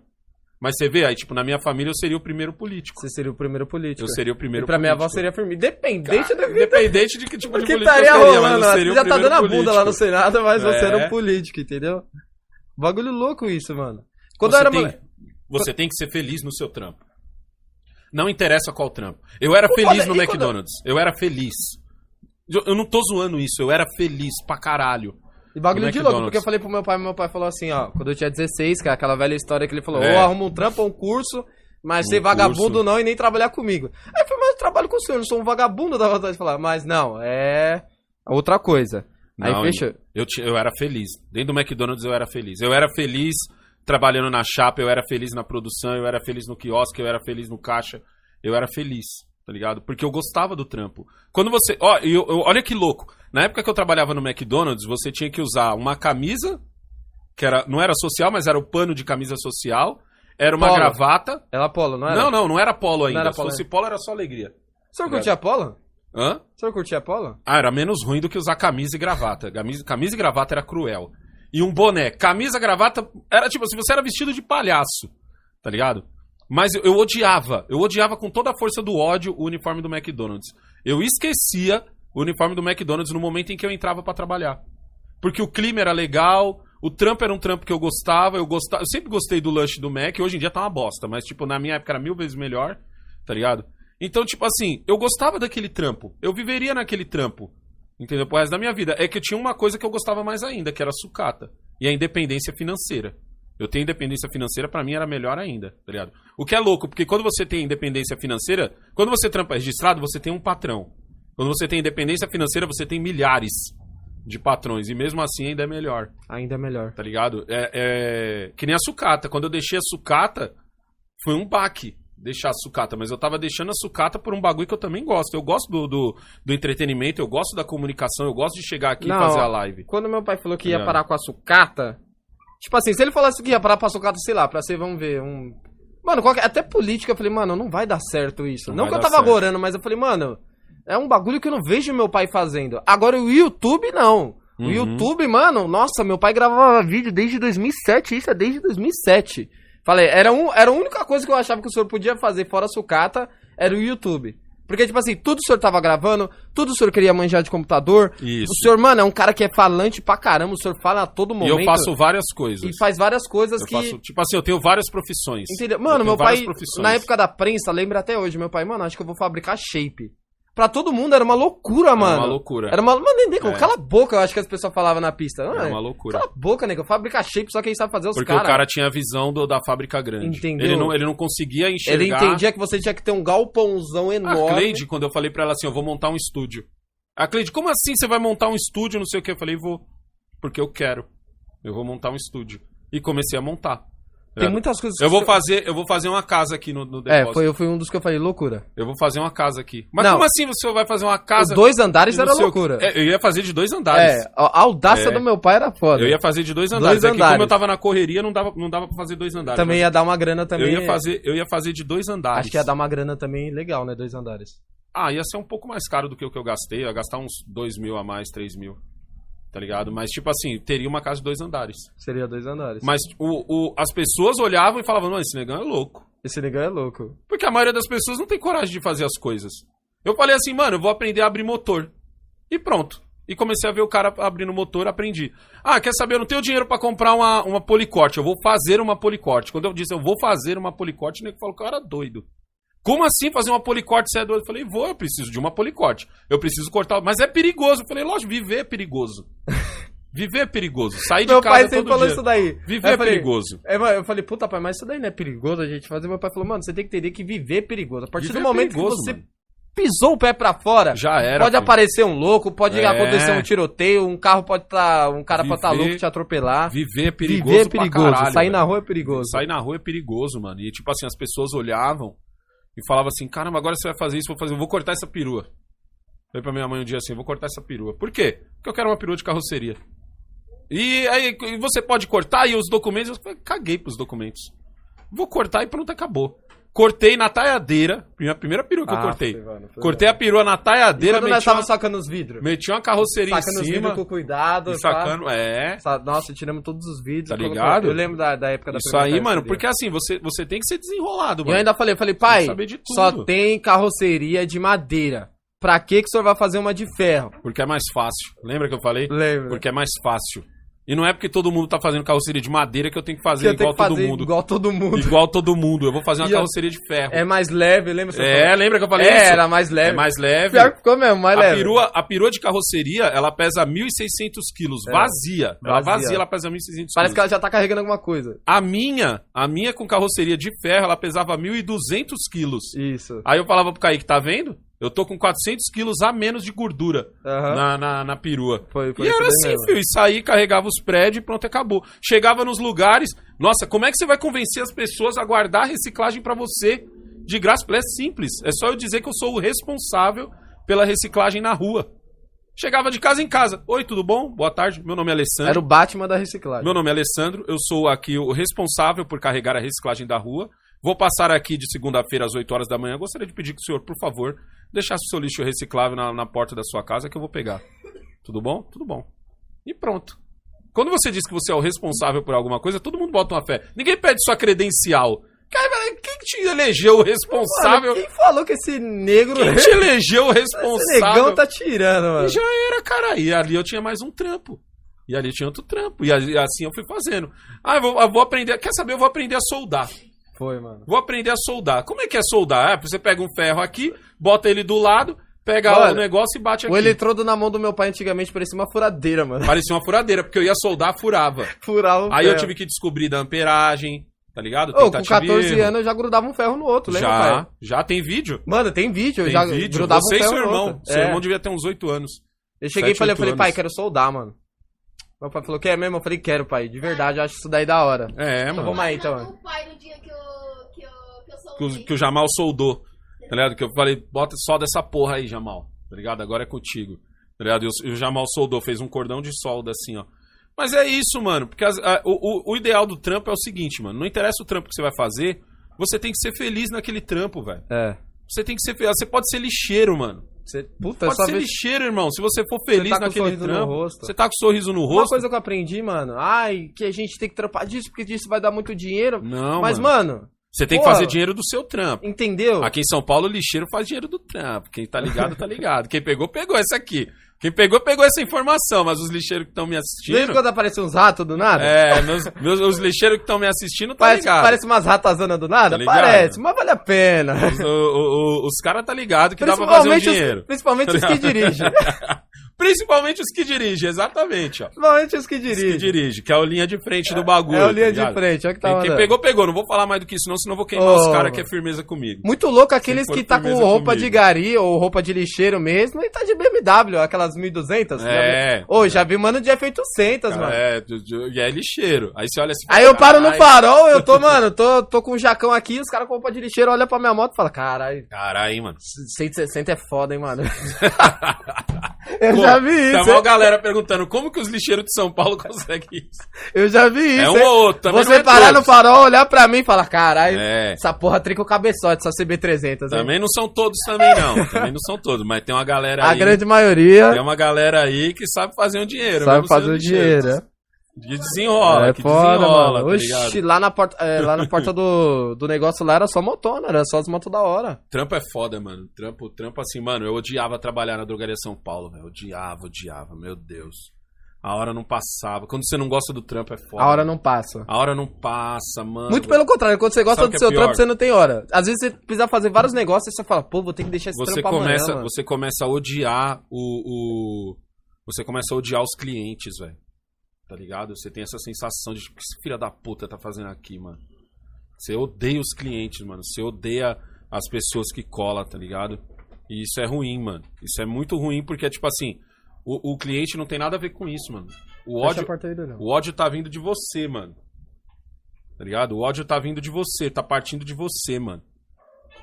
Speaker 1: Mas você vê, aí, tipo, na minha família eu seria o primeiro político.
Speaker 2: Você seria o primeiro político.
Speaker 1: Eu seria o primeiro
Speaker 2: E pra minha avó
Speaker 1: político.
Speaker 2: seria firme. Dependente
Speaker 1: Cara,
Speaker 2: da vida.
Speaker 1: Independente de que tipo de
Speaker 2: Porque
Speaker 1: político
Speaker 2: estaria
Speaker 1: seria, mas
Speaker 2: rolando.
Speaker 1: seria o
Speaker 2: Já tá dando a bunda lá no
Speaker 1: político.
Speaker 2: Senado, mas você
Speaker 1: É.
Speaker 2: era um político, entendeu? Bagulho louco isso, mano. Quando
Speaker 1: você
Speaker 2: eu era
Speaker 1: tem,
Speaker 2: moleque.
Speaker 1: Você tem que ser feliz no seu trampo. Não interessa qual trampo. Eu era feliz no McDonald's. Eu era feliz. Eu, eu não tô zoando isso. Eu era feliz pra caralho.
Speaker 2: E bagulho de louco, porque eu falei pro meu pai, meu pai falou assim, ó, quando eu tinha 16, que é aquela velha história que ele falou,
Speaker 1: É.
Speaker 2: ou arruma um trampo ou um curso, mas
Speaker 1: Um
Speaker 2: ser vagabundo
Speaker 1: curso.
Speaker 2: não e nem trabalhar comigo. Aí eu falei, mas eu trabalho com o senhor, eu não sou um vagabundo, dá vontade de falar. Mas não, é outra coisa. Aí
Speaker 1: Não,
Speaker 2: fecha.
Speaker 1: Eu, ti- eu era feliz. Dentro do McDonald's eu era feliz. Eu era feliz trabalhando na chapa, eu era feliz na produção, eu era feliz no quiosque, eu era feliz no caixa. Eu era feliz, tá ligado? Porque eu gostava do trampo. Quando você. Ó, eu- eu- olha que louco. Na época que eu trabalhava no McDonald's, você tinha que usar uma camisa, que era, não era social, mas era o pano de camisa social. Era uma
Speaker 2: Polo.
Speaker 1: gravata.
Speaker 2: Ela polo, não era?
Speaker 1: Não, não, não era polo ainda.
Speaker 2: era
Speaker 1: Se
Speaker 2: polo
Speaker 1: fosse polo, era só alegria.
Speaker 2: O senhor curtia polo?
Speaker 1: Hã?
Speaker 2: O senhor curtia polo?
Speaker 1: Ah, era menos ruim do que usar camisa e gravata. Camisa, camisa e gravata era cruel. E um boné. Camisa, gravata, era tipo assim, você era vestido de palhaço, tá ligado? Mas eu, eu odiava, eu odiava com toda a força do ódio o uniforme do McDonald's. Eu esquecia o uniforme do McDonald's no momento em que eu entrava pra trabalhar. Porque o clima era legal, o trampo era um trampo que eu gostava, eu gostava, eu sempre gostei do lanche do Mac, hoje em dia tá uma bosta, mas tipo, na minha época era mil vezes melhor, tá ligado? Então, tipo assim, eu gostava daquele trampo, eu viveria naquele trampo, entendeu? Pro resto da minha vida. É que eu tinha uma coisa que eu gostava mais ainda, que era a sucata, e a independência financeira. Eu tenho independência financeira, pra mim era melhor ainda, tá ligado? O que é louco, porque quando você tem independência financeira, quando você trampa registrado, você tem um patrão. Quando você tem independência financeira, você tem milhares de patrões. E mesmo assim ainda é melhor,
Speaker 2: Ainda é melhor.
Speaker 1: tá ligado? É, é... Que nem a sucata. Quando eu deixei a sucata, foi um baque deixar a sucata. Mas eu tava deixando a sucata por um bagulho que eu também gosto. Eu gosto do, do, do entretenimento, eu gosto da comunicação, eu gosto de chegar aqui
Speaker 2: Não,
Speaker 1: e fazer a live.
Speaker 2: Quando meu pai falou que ia
Speaker 1: Tá
Speaker 2: parar com a sucata, tipo assim, se ele falasse que ia parar com a sucata, sei lá, pra ser, vamos ver, um. Mano, qualquer- até política, eu falei, mano, não vai dar certo isso.
Speaker 1: Não
Speaker 2: Não, que eu tava
Speaker 1: certo.
Speaker 2: agorando, mas eu falei, mano, é um bagulho que eu não vejo meu pai fazendo. Agora o YouTube, não. O
Speaker 1: Uhum.
Speaker 2: YouTube, mano, nossa, meu pai gravava vídeo desde 2007, isso é desde 2007. Falei, era, um, era a única coisa que eu achava que o senhor podia fazer fora a sucata, era o YouTube. Porque, tipo assim, tudo o senhor tava gravando, tudo o senhor queria manjar de computador.
Speaker 1: Isso.
Speaker 2: O senhor, mano, é um cara que é falante pra caramba, o senhor fala a todo
Speaker 1: E
Speaker 2: momento.
Speaker 1: eu faço várias coisas.
Speaker 2: E faz várias coisas
Speaker 1: Eu
Speaker 2: que.
Speaker 1: faço, tipo assim, eu tenho várias profissões.
Speaker 2: Entendeu?
Speaker 1: Eu
Speaker 2: Mano, meu pai, na época da prensa, lembra até hoje, meu pai, mano, acho que eu vou fabricar shape. Pra todo mundo era uma loucura, mano.
Speaker 1: Era uma loucura.
Speaker 2: Era uma. Mano, nego,
Speaker 1: É.
Speaker 2: cala a boca, eu acho que as pessoas falavam na pista. Não,
Speaker 1: Era uma loucura.
Speaker 2: Cala a boca, nego. Fabricar shape, só quem sabe fazer os
Speaker 1: Porque
Speaker 2: caras.
Speaker 1: o cara tinha a visão do- da fábrica grande.
Speaker 2: Entendeu?
Speaker 1: Ele não, ele não conseguia
Speaker 2: Ele
Speaker 1: enxergar.
Speaker 2: entendia que você tinha que ter um galpãozão
Speaker 1: A
Speaker 2: enorme.
Speaker 1: Cleide, quando eu falei pra ela assim, eu vou montar um estúdio. A Cleide, como assim você vai montar um estúdio, não sei o que? Eu falei, vou. Porque eu quero. Eu vou montar um estúdio. E comecei a montar.
Speaker 2: Tem
Speaker 1: É.
Speaker 2: muitas coisas
Speaker 1: Eu vou
Speaker 2: que-
Speaker 1: fazer, eu vou fazer uma casa aqui no, no
Speaker 2: É,
Speaker 1: depósito.
Speaker 2: foi, foi um dos que eu falei, loucura.
Speaker 1: Eu vou fazer uma casa aqui. Mas
Speaker 2: Não.
Speaker 1: como assim você vai fazer uma casa?
Speaker 2: Dois andares era
Speaker 1: quê?
Speaker 2: loucura.
Speaker 1: É, eu ia fazer de dois andares.
Speaker 2: É, a audácia
Speaker 1: É.
Speaker 2: do meu pai era foda.
Speaker 1: Eu ia fazer de dois
Speaker 2: Dois
Speaker 1: andares. É que
Speaker 2: andares.
Speaker 1: como eu tava na correria, não dava, não dava pra fazer dois andares.
Speaker 2: Também
Speaker 1: mas
Speaker 2: ia dar uma grana também.
Speaker 1: eu ia fazer, eu ia fazer de dois andares.
Speaker 2: Acho que ia dar uma grana também legal, né? Dois andares.
Speaker 1: Ah, ia ser um pouco mais caro do que o que eu gastei. Eu ia gastar uns dois mil a mais, três mil. Tá ligado? Mas, tipo assim, teria uma casa de dois andares.
Speaker 2: Seria dois andares.
Speaker 1: Mas o, o- as pessoas olhavam e falavam, não, esse negão é louco.
Speaker 2: Esse negão é louco.
Speaker 1: Porque a maioria das pessoas não tem coragem de fazer as coisas. Eu falei assim, mano, eu vou aprender a abrir motor. E pronto. E comecei a ver o cara abrindo motor, aprendi. Ah, quer saber? Eu não tenho dinheiro pra comprar uma, uma policorte. Eu vou fazer uma policorte. Quando eu disse eu vou fazer uma policorte, o nego falou, cara, doido. Como assim fazer uma policorte? Você é doido? Eu falei, vou, eu preciso de uma policorte. Eu preciso cortar. Mas é perigoso. Eu falei, lógico, viver é perigoso. viver é perigoso. Sair de
Speaker 2: Meu
Speaker 1: casa
Speaker 2: pai sempre falou
Speaker 1: dia.
Speaker 2: isso daí.
Speaker 1: Viver é
Speaker 2: falei-
Speaker 1: perigoso.
Speaker 2: É, eu falei, puta pai, mas isso daí não é perigoso a gente fazer. Meu pai falou, mano, você tem que entender que viver é perigoso. A partir
Speaker 1: Viver
Speaker 2: do
Speaker 1: é
Speaker 2: momento
Speaker 1: perigoso,
Speaker 2: que você
Speaker 1: mano.
Speaker 2: pisou o pé pra fora,
Speaker 1: Já era.
Speaker 2: pode
Speaker 1: filho.
Speaker 2: aparecer um louco, pode
Speaker 1: É.
Speaker 2: acontecer um tiroteio, um carro pode estar. um cara pode estar
Speaker 1: Viver-
Speaker 2: louco te atropelar.
Speaker 1: Viver é perigoso.
Speaker 2: Viver é perigoso.
Speaker 1: caralho,
Speaker 2: Sair
Speaker 1: velho.
Speaker 2: na rua é perigoso.
Speaker 1: Sair na rua é perigoso, mano. E tipo assim, as pessoas olhavam e falavam assim: caramba, agora você vai fazer isso, vou fazer, vou cortar essa perua. Falei pra minha mãe um dia assim: vou cortar essa perua. Por quê? Porque eu quero uma perua de carroceria. E aí você pode cortar e os documentos, eu falei, caguei pros documentos. Vou cortar e pronto, acabou. Cortei na taiadeira, minha primeira perua que eu
Speaker 2: Ah,
Speaker 1: cortei.
Speaker 2: foi, mano, foi,
Speaker 1: Cortei a perua na
Speaker 2: E
Speaker 1: taiadeira,
Speaker 2: quando nós
Speaker 1: meti
Speaker 2: tava
Speaker 1: uma,
Speaker 2: sacando os vidros?
Speaker 1: meti uma carroceria
Speaker 2: Sacando
Speaker 1: em
Speaker 2: os
Speaker 1: cima.
Speaker 2: vidros com cuidado.
Speaker 1: E
Speaker 2: pá.
Speaker 1: sacando, é.
Speaker 2: Sa- Nossa, tiramos todos os vídeos.
Speaker 1: Tá
Speaker 2: colocou-
Speaker 1: ligado?
Speaker 2: Eu lembro da, da época da
Speaker 1: Isso
Speaker 2: primeira
Speaker 1: aí, mano,
Speaker 2: carroceria.
Speaker 1: porque assim, você, você tem que ser desenrolado,
Speaker 2: E
Speaker 1: mano.
Speaker 2: eu ainda falei, eu falei, pai,
Speaker 1: saber de tudo.
Speaker 2: só tem carroceria de madeira. Pra que que o senhor vai fazer uma de ferro?
Speaker 1: Porque é mais fácil. Lembra que eu falei?
Speaker 2: Lembra?
Speaker 1: Porque é mais fácil. E não é porque todo mundo tá fazendo carroceria de madeira que eu tenho que fazer
Speaker 2: eu
Speaker 1: igual
Speaker 2: que fazer
Speaker 1: todo mundo.
Speaker 2: igual todo mundo.
Speaker 1: Igual todo mundo. Eu vou fazer uma
Speaker 2: E eu-
Speaker 1: carroceria de ferro.
Speaker 2: É mais leve, lembra?
Speaker 1: É,
Speaker 2: falou?
Speaker 1: lembra que eu falei
Speaker 2: É,
Speaker 1: isso?
Speaker 2: era mais leve.
Speaker 1: É mais leve.
Speaker 2: Pior que ficou mesmo, mais
Speaker 1: A
Speaker 2: leve.
Speaker 1: perua, a perua de carroceria, ela pesa 1.600 quilos,
Speaker 2: É.
Speaker 1: vazia. Ela
Speaker 2: Vazia.
Speaker 1: vazia, ela pesa 1.600
Speaker 2: Parece que
Speaker 1: quilos.
Speaker 2: ela já tá carregando alguma coisa.
Speaker 1: A minha, a minha com carroceria de ferro, ela pesava 1.200 quilos.
Speaker 2: Isso.
Speaker 1: Aí eu falava pro Kaique, tá vendo? Eu tô com 400 quilos a menos de gordura
Speaker 2: Aham.
Speaker 1: na, na, na perua.
Speaker 2: Foi, foi
Speaker 1: E era assim,
Speaker 2: mesmo.
Speaker 1: filho. E saí, carregava os prédios e pronto, acabou. Chegava nos lugares. Nossa, como é que você vai convencer as pessoas a guardar a reciclagem pra você de graça? É simples. É só eu dizer que eu sou o responsável pela reciclagem na rua. Chegava de casa em casa. Oi, tudo bom? Boa tarde. Meu nome é Alessandro.
Speaker 2: Era o Batman da reciclagem.
Speaker 1: Meu nome é Alessandro, eu sou aqui o responsável por carregar a reciclagem da rua. Vou passar aqui de segunda-feira às 8 horas da manhã. Gostaria de pedir que o senhor, por favor, deixasse o seu lixo reciclável na, na porta da sua casa que eu vou pegar. Tudo bom? Tudo bom. E pronto. Quando você diz que você é o responsável por alguma coisa, todo mundo bota uma fé. Ninguém pede sua credencial. Cara, quem te elegeu o responsável?
Speaker 2: Mano, quem falou que esse negro...
Speaker 1: Quem te elegeu o
Speaker 2: Esse
Speaker 1: responsável?
Speaker 2: negão tá tirando, mano.
Speaker 1: E já era, cara. E ali eu tinha mais um trampo. E ali tinha outro trampo. E assim eu fui fazendo. Ah, eu vou, eu vou aprender. Quer saber? Eu vou aprender a soldar.
Speaker 2: Foi, mano.
Speaker 1: Vou aprender a soldar. Como é que é soldar? Ah, você pega um ferro aqui, bota ele do lado, pega
Speaker 2: Mano,
Speaker 1: o negócio e bate aqui.
Speaker 2: O eletrodo na mão do meu pai antigamente parecia uma furadeira, mano.
Speaker 1: Parecia uma furadeira, porque eu ia soldar, furava.
Speaker 2: Furava
Speaker 1: Aí eu
Speaker 2: ferro.
Speaker 1: tive que descobrir da amperagem, tá ligado?
Speaker 2: Ô, com
Speaker 1: Tentativa e
Speaker 2: 14
Speaker 1: erro.
Speaker 2: anos eu já grudava um ferro no outro, lembra,
Speaker 1: Já,
Speaker 2: pai?
Speaker 1: já tem vídeo.
Speaker 2: Mano, tem vídeo, eu
Speaker 1: Tem
Speaker 2: já
Speaker 1: vídeo.
Speaker 2: grudava
Speaker 1: Você
Speaker 2: um
Speaker 1: e
Speaker 2: ferro
Speaker 1: seu
Speaker 2: no
Speaker 1: irmão.
Speaker 2: outro.
Speaker 1: Seu
Speaker 2: É.
Speaker 1: irmão devia ter uns 8 anos.
Speaker 2: Eu cheguei e
Speaker 1: sete,
Speaker 2: falei, eu falei, pai, quero soldar, mano. Meu pai falou, quer mesmo? Eu falei, quero, pai. De verdade, eu acho isso daí da hora.
Speaker 1: É,
Speaker 2: Então
Speaker 1: mano.
Speaker 2: vamos aí, então.
Speaker 3: O pai no dia que eu, que eu, que eu sou
Speaker 1: que o, que o Jamal soldou, tá ligado? Que eu falei, bota só dessa porra aí, Jamal, tá ligado? Agora é contigo, tá ligado? E o, Jamal soldou, fez um cordão de solda assim, ó. Mas é isso, mano, porque as- a- o, o- o ideal do trampo é o seguinte, mano, não interessa o trampo que você vai fazer, você tem que ser feliz naquele trampo, velho.
Speaker 2: É.
Speaker 1: Você tem que ser feliz, você pode ser lixeiro, mano.
Speaker 2: Você, puta,
Speaker 1: Pode ser
Speaker 2: vez...
Speaker 1: lixeiro, irmão, se você for feliz
Speaker 2: tá com
Speaker 1: naquele trampo, você tá com sorriso no
Speaker 2: Uma
Speaker 1: rosto.
Speaker 2: coisa que eu aprendi, mano, ai, que a gente tem que trampar disso, porque disso vai dar muito dinheiro.
Speaker 1: Não,
Speaker 2: Mas,
Speaker 1: mano,
Speaker 2: mano,
Speaker 1: você tem que fazer dinheiro do seu trampo.
Speaker 2: entendeu?
Speaker 1: Aqui em São Paulo, o lixeiro faz dinheiro do trampo. Quem tá ligado, tá ligado. Quem pegou, pegou essa aqui. Quem pegou, pegou essa informação. Mas os lixeiros que estão me
Speaker 2: Desde
Speaker 1: assistindo.
Speaker 2: quando aparece uns ratos do nada?
Speaker 1: É, meus, meus- os lixeiros que estão me assistindo, tá
Speaker 2: Parece,
Speaker 1: ligado.
Speaker 2: parece umas ratazanas do nada?
Speaker 1: Tá
Speaker 2: parece, mas vale a pena.
Speaker 1: Os, os caras tá ligado que dá pra fazer um dinheiro.
Speaker 2: os, principalmente os que dirigem.
Speaker 1: Principalmente os que dirigem, exatamente, ó.
Speaker 2: Principalmente os que
Speaker 1: Os que
Speaker 2: dirigem.
Speaker 1: dirigem, que é o linha de frente do bagulho.
Speaker 2: É o
Speaker 1: tá
Speaker 2: linha de
Speaker 1: ligado?
Speaker 2: frente, olha que tá
Speaker 1: Quem, quem pegou, pegou. Não vou falar mais do que isso, não, senão vou queimar
Speaker 2: Ô.
Speaker 1: os caras que é firmeza comigo.
Speaker 2: Muito louco aqueles que tá com roupa
Speaker 1: comigo.
Speaker 2: de gari ou roupa de lixeiro mesmo e tá de BMW, aquelas 1200. já
Speaker 1: É.
Speaker 2: Ô, já vi mano de F800,
Speaker 1: Cara,
Speaker 2: mano.
Speaker 1: é, e é lixeiro. Aí você olha assim.
Speaker 2: Aí eu paro no
Speaker 1: "Caralho,
Speaker 2: farol, eu tô, mano, tô, tô com um jacão aqui, os caras com roupa de lixeiro olham pra minha moto e falam, caralho,
Speaker 1: Caralho, mano.
Speaker 2: 160 é foda, hein, mano.
Speaker 1: Pô,
Speaker 2: já vi
Speaker 1: Tá
Speaker 2: isso,
Speaker 1: uma
Speaker 2: hein?
Speaker 1: galera perguntando como que os lixeiros de São Paulo conseguem isso.
Speaker 2: eu já vi isso.
Speaker 1: é um ou outro, também
Speaker 2: Você
Speaker 1: é
Speaker 2: parar
Speaker 1: todos.
Speaker 2: no farol, olhar pra mim e falar, caralho,
Speaker 1: É.
Speaker 2: essa porra trinca o cabeçote, essa CB300, hein?
Speaker 1: Também não são todos também, não. Também não são todos, mas tem uma galera
Speaker 2: A
Speaker 1: aí.
Speaker 2: grande maioria
Speaker 1: Tem uma galera aí que sabe fazer um dinheiro.
Speaker 2: sabe fazer o dinheiro, né?
Speaker 1: Que desenrola,
Speaker 2: é
Speaker 1: que
Speaker 2: foda,
Speaker 1: desenrola,
Speaker 2: mano.
Speaker 1: tá
Speaker 2: Oxi,
Speaker 1: ligado?
Speaker 2: lá na porta, é, lá na porta do, do negócio lá era só motona, era só as motos da hora.
Speaker 1: Trampo é foda, mano. Trampo, trampo assim, mano, eu odiava trabalhar na drogaria São Paulo, velho. Odiava, odiava, meu Deus. A hora não passava. Quando você não gosta do trampo é foda.
Speaker 2: A hora não passa.
Speaker 1: A hora não passa, mano.
Speaker 2: Muito pelo contrário, quando você gosta
Speaker 1: Sabe
Speaker 2: do
Speaker 1: é
Speaker 2: seu
Speaker 1: pior?
Speaker 2: trampo, você não tem hora. Às vezes você precisa fazer vários negócios e você fala, pô, vou ter que deixar esse
Speaker 1: você
Speaker 2: trampo
Speaker 1: começa,
Speaker 2: amanhã,
Speaker 1: você começa a odiar o, o- você começa a odiar os clientes, velho. Tá ligado? Você tem essa sensação de tipo, o que esse filho da puta tá fazendo aqui, mano. Você odeia os clientes, mano. Você odeia as pessoas que colam, tá ligado? E isso é ruim, mano. Isso é muito ruim porque, tipo assim, o, o cliente não tem nada a ver com isso, mano. O ódio,
Speaker 2: aí,
Speaker 1: o ódio tá vindo de você, mano. Tá ligado? O ódio tá vindo de você, tá partindo de você, mano.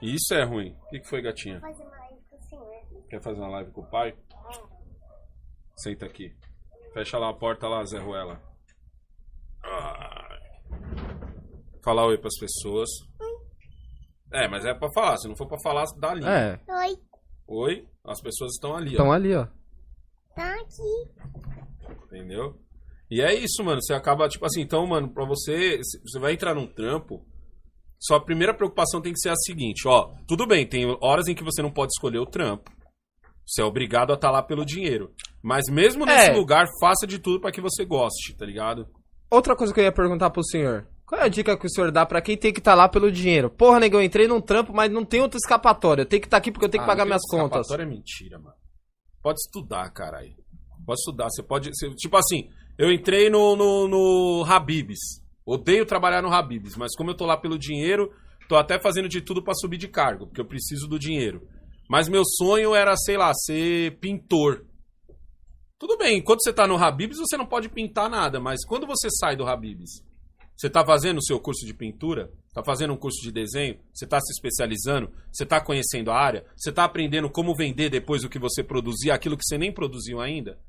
Speaker 1: E isso é ruim. O que, que foi, gatinha?
Speaker 3: Fazer uma live com o senhor.
Speaker 1: Quer fazer uma live com o pai? Senta aqui. Fecha lá a porta lá, Zé Ruela. Falar oi pras pessoas. É, mas é pra falar. Se não for pra falar, dá ali.
Speaker 2: É,
Speaker 3: Oi,
Speaker 1: Oi, as pessoas estão ali,
Speaker 2: estão
Speaker 1: ó.
Speaker 2: ali, ó.
Speaker 3: tá aqui.
Speaker 1: Entendeu? E é isso, mano. Você acaba, tipo assim, então, mano, pra você. se- Você vai entrar num trampo. Sua primeira preocupação tem que ser a seguinte, ó. Tudo bem, tem horas em que você não pode escolher o trampo. Você é obrigado a estar lá pelo dinheiro. Mas mesmo nesse
Speaker 2: É.
Speaker 1: lugar, faça de tudo pra que você goste, tá ligado?
Speaker 2: Outra coisa que eu ia perguntar pro senhor. Qual é a dica que o senhor dá pra quem tem que estar lá pelo dinheiro? Porra, negão, eu entrei num trampo, mas não tem outra escapatória. Eu tenho que estar aqui porque eu tenho que
Speaker 1: Ah,
Speaker 2: pagar
Speaker 1: não
Speaker 2: minhas contas.
Speaker 1: escapatória é mentira, mano. Pode estudar, caralho. Pode estudar. Você pode. você- tipo assim, eu entrei no, no, no Habibs. Odeio trabalhar no Habibs, mas como eu tô lá pelo dinheiro, tô até fazendo de tudo pra subir de cargo, porque eu preciso do dinheiro. Mas meu sonho era, sei lá, ser pintor. Tudo bem, enquanto você tá no Habibs, você não pode pintar nada, mas quando você sai do Habibs, você tá fazendo o seu curso de pintura? Tá fazendo um curso de desenho? Você tá se especializando? Você tá conhecendo a área? Você tá aprendendo como vender depois o que você produzir, aquilo que você nem produziu ainda?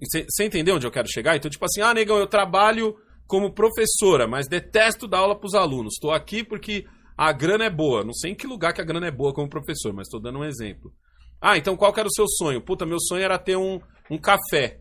Speaker 1: Você entendeu onde eu quero chegar? Então, tipo assim, ah, negão, eu trabalho como professora, mas detesto dar aula pros alunos. Tô aqui porque a grana é boa. Não sei em que lugar que a grana é boa como professor, mas tô dando um exemplo. Ah, então qual que era o seu sonho? Puta, meu sonho era ter um, um café.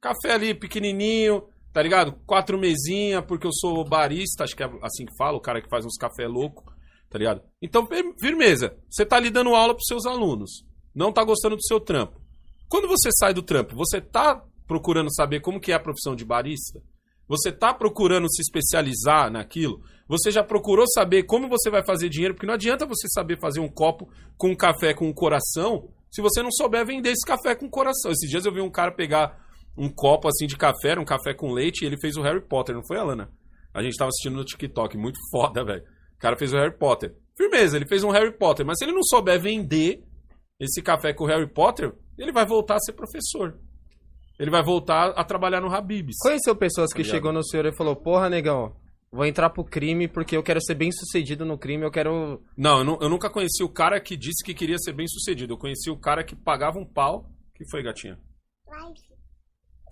Speaker 1: Café ali pequenininho, tá ligado? Quatro mesinhas, porque eu sou barista, acho que é assim que fala, o cara que faz uns café louco, tá ligado? Então, fir- firmeza. Você tá ali dando aula pros seus alunos. Não tá gostando do seu trampo. Quando você sai do trampo, você tá procurando saber como que é a profissão de barista? Você tá procurando se especializar naquilo? Você já procurou saber como você vai fazer dinheiro? Porque não adianta você saber fazer um copo com um café com um coração se você não souber vender esse café com coração. Esses dias eu vi um cara pegar um copo assim de café, um café com leite, e ele fez o Harry Potter, não foi, Alana? A gente tava assistindo no TikTok, muito foda, velho. O cara fez o Harry Potter. Firmeza, ele fez um Harry Potter, mas se ele não souber vender esse café com o Harry Potter, ele vai voltar a ser professor. Ele vai voltar a trabalhar no Habibs.
Speaker 2: Conheceu pessoas que
Speaker 1: Tá ligado?
Speaker 2: chegou no senhor e falou, porra, negão, vou entrar pro crime porque eu quero ser bem sucedido no crime, eu quero.
Speaker 1: Não, eu, nu- eu nunca conheci o cara que disse que queria ser bem sucedido. Eu conheci o cara que pagava um pau. que foi, gatinha?
Speaker 3: Live.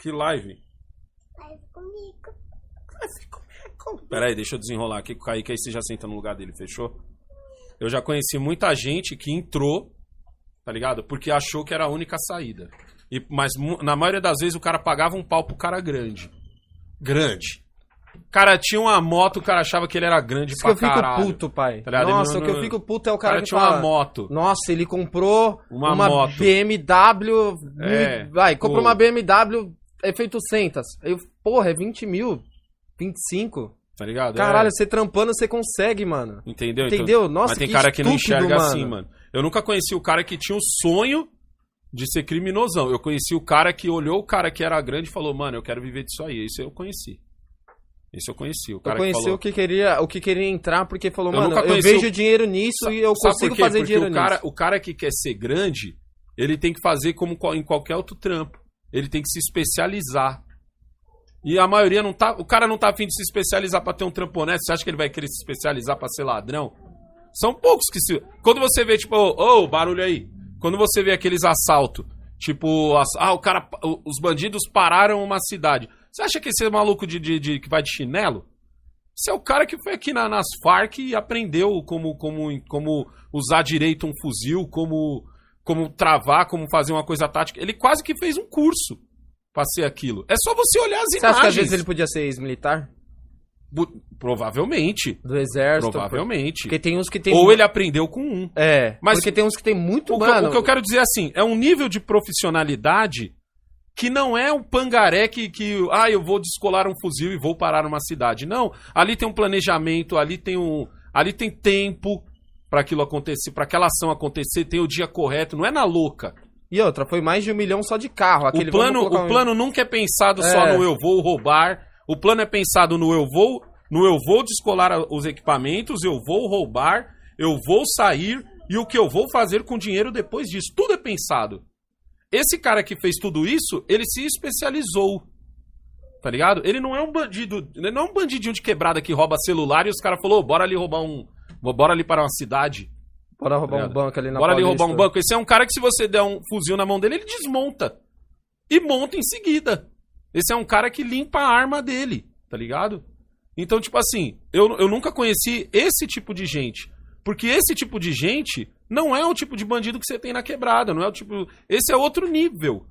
Speaker 1: Que live?
Speaker 3: Live comigo.
Speaker 1: Pera aí, deixa eu desenrolar aqui com o Kaique, aí você já senta no lugar dele, fechou? Eu já conheci muita gente que entrou, tá ligado? Porque achou que era a única saída. E, mas na maioria das vezes o cara pagava um pau pro cara grande. Grande. O cara tinha uma moto, o cara achava que ele era grande
Speaker 2: Isso que
Speaker 1: pra
Speaker 2: eu fico
Speaker 1: caralho.
Speaker 2: puto, pai.
Speaker 1: Tá?
Speaker 2: Nossa,
Speaker 1: Ele
Speaker 2: o
Speaker 1: não-
Speaker 2: que eu fico puto é o
Speaker 1: O
Speaker 2: cara,
Speaker 1: cara
Speaker 2: que
Speaker 1: tinha
Speaker 2: fala,
Speaker 1: uma moto.
Speaker 2: Nossa, ele comprou
Speaker 1: Uma
Speaker 2: uma,
Speaker 1: moto.
Speaker 2: BMW.
Speaker 1: É,
Speaker 2: vai, comprou
Speaker 1: pô.
Speaker 2: uma BMW efeito 800. Eu, porra, é 20 mil. 25.
Speaker 1: Tá ligado?
Speaker 2: Caralho,
Speaker 1: É.
Speaker 2: você trampando, você consegue, mano.
Speaker 1: Entendeu? Então-
Speaker 2: Entendeu? Nossa,
Speaker 1: Mas tem
Speaker 2: que
Speaker 1: cara que não enxerga
Speaker 2: mano.
Speaker 1: assim, mano. Eu nunca conheci o cara que tinha o sonho de ser criminosão. Eu conheci o cara que olhou o cara que era grande e falou, mano, eu quero viver disso aí. Isso eu conheci. Isso eu conheci. O
Speaker 2: Eu
Speaker 1: cara
Speaker 2: conheci
Speaker 1: que falou...
Speaker 2: o que queria, o que queria entrar porque falou,
Speaker 1: Eu
Speaker 2: mano, eu vejo
Speaker 1: o-
Speaker 2: dinheiro nisso e eu consigo fazer
Speaker 1: Porque
Speaker 2: dinheiro
Speaker 1: o cara,
Speaker 2: nisso.
Speaker 1: o cara que quer ser grande, ele tem que fazer como em qualquer outro trampo. Ele tem que se especializar. E a maioria não tá. O cara não tá afim de se especializar pra ter um trampo honesto. Você acha que ele vai querer se especializar pra ser ladrão? São poucos que se. Quando você vê, tipo, ô, ô, barulho aí. Quando você vê aqueles assaltos, tipo, ah, o cara. Os bandidos pararam uma cidade. Você acha que esse maluco de, de- de- que vai de chinelo? Esse é o cara que foi aqui na- nas Farc e aprendeu como, como, como usar direito um fuzil, como, como travar, como fazer uma coisa tática. Ele quase que fez um curso pra ser aquilo. É só você olhar as
Speaker 2: Você acha que às
Speaker 1: imagens.
Speaker 2: vezes ele podia ser ex-militar?
Speaker 1: Provavelmente.
Speaker 2: Do exército?
Speaker 1: Provavelmente.
Speaker 2: Porque tem uns que tem...
Speaker 1: Ou ele aprendeu com um.
Speaker 2: É,
Speaker 1: Mas-
Speaker 2: porque tem uns que tem muito,
Speaker 1: O, que-
Speaker 2: mano...
Speaker 1: o que eu quero dizer assim, é um nível de profissionalidade que não é um pangaré que, que, ah, eu vou descolar um fuzil e vou parar numa cidade. Não, ali tem um planejamento, ali tem um, ali tem tempo pra aquilo acontecer, pra aquela ação acontecer, tem o dia correto, não é na louca.
Speaker 2: E outra, foi mais de um milhão só de carro. Aquele,
Speaker 1: o plano, o
Speaker 2: um-
Speaker 1: plano nunca é pensado só
Speaker 2: É.
Speaker 1: no eu vou roubar. O plano é pensado no eu vou, no eu vou descolar os equipamentos, eu vou roubar, eu vou sair e o que eu vou fazer com o dinheiro depois disso. Tudo é pensado. Esse cara que fez tudo isso, ele se especializou. Tá ligado? Ele não é um bandido, ele não é um bandidinho de quebrada que rouba celular e os caras falou, bora ali roubar um, bora ali para uma cidade.
Speaker 2: Bora roubar um
Speaker 1: Ligado?
Speaker 2: banco ali na
Speaker 1: Bora ali roubar um banco. Esse é um cara que se você der um fuzil na mão dele, ele desmonta. E monta em seguida. Esse é um cara que limpa a arma dele, tá ligado? Então, tipo assim, eu, eu nunca conheci esse tipo de gente. Porque esse tipo de gente não é o tipo de bandido que você tem na quebrada. Não é o tipo. Esse é outro nível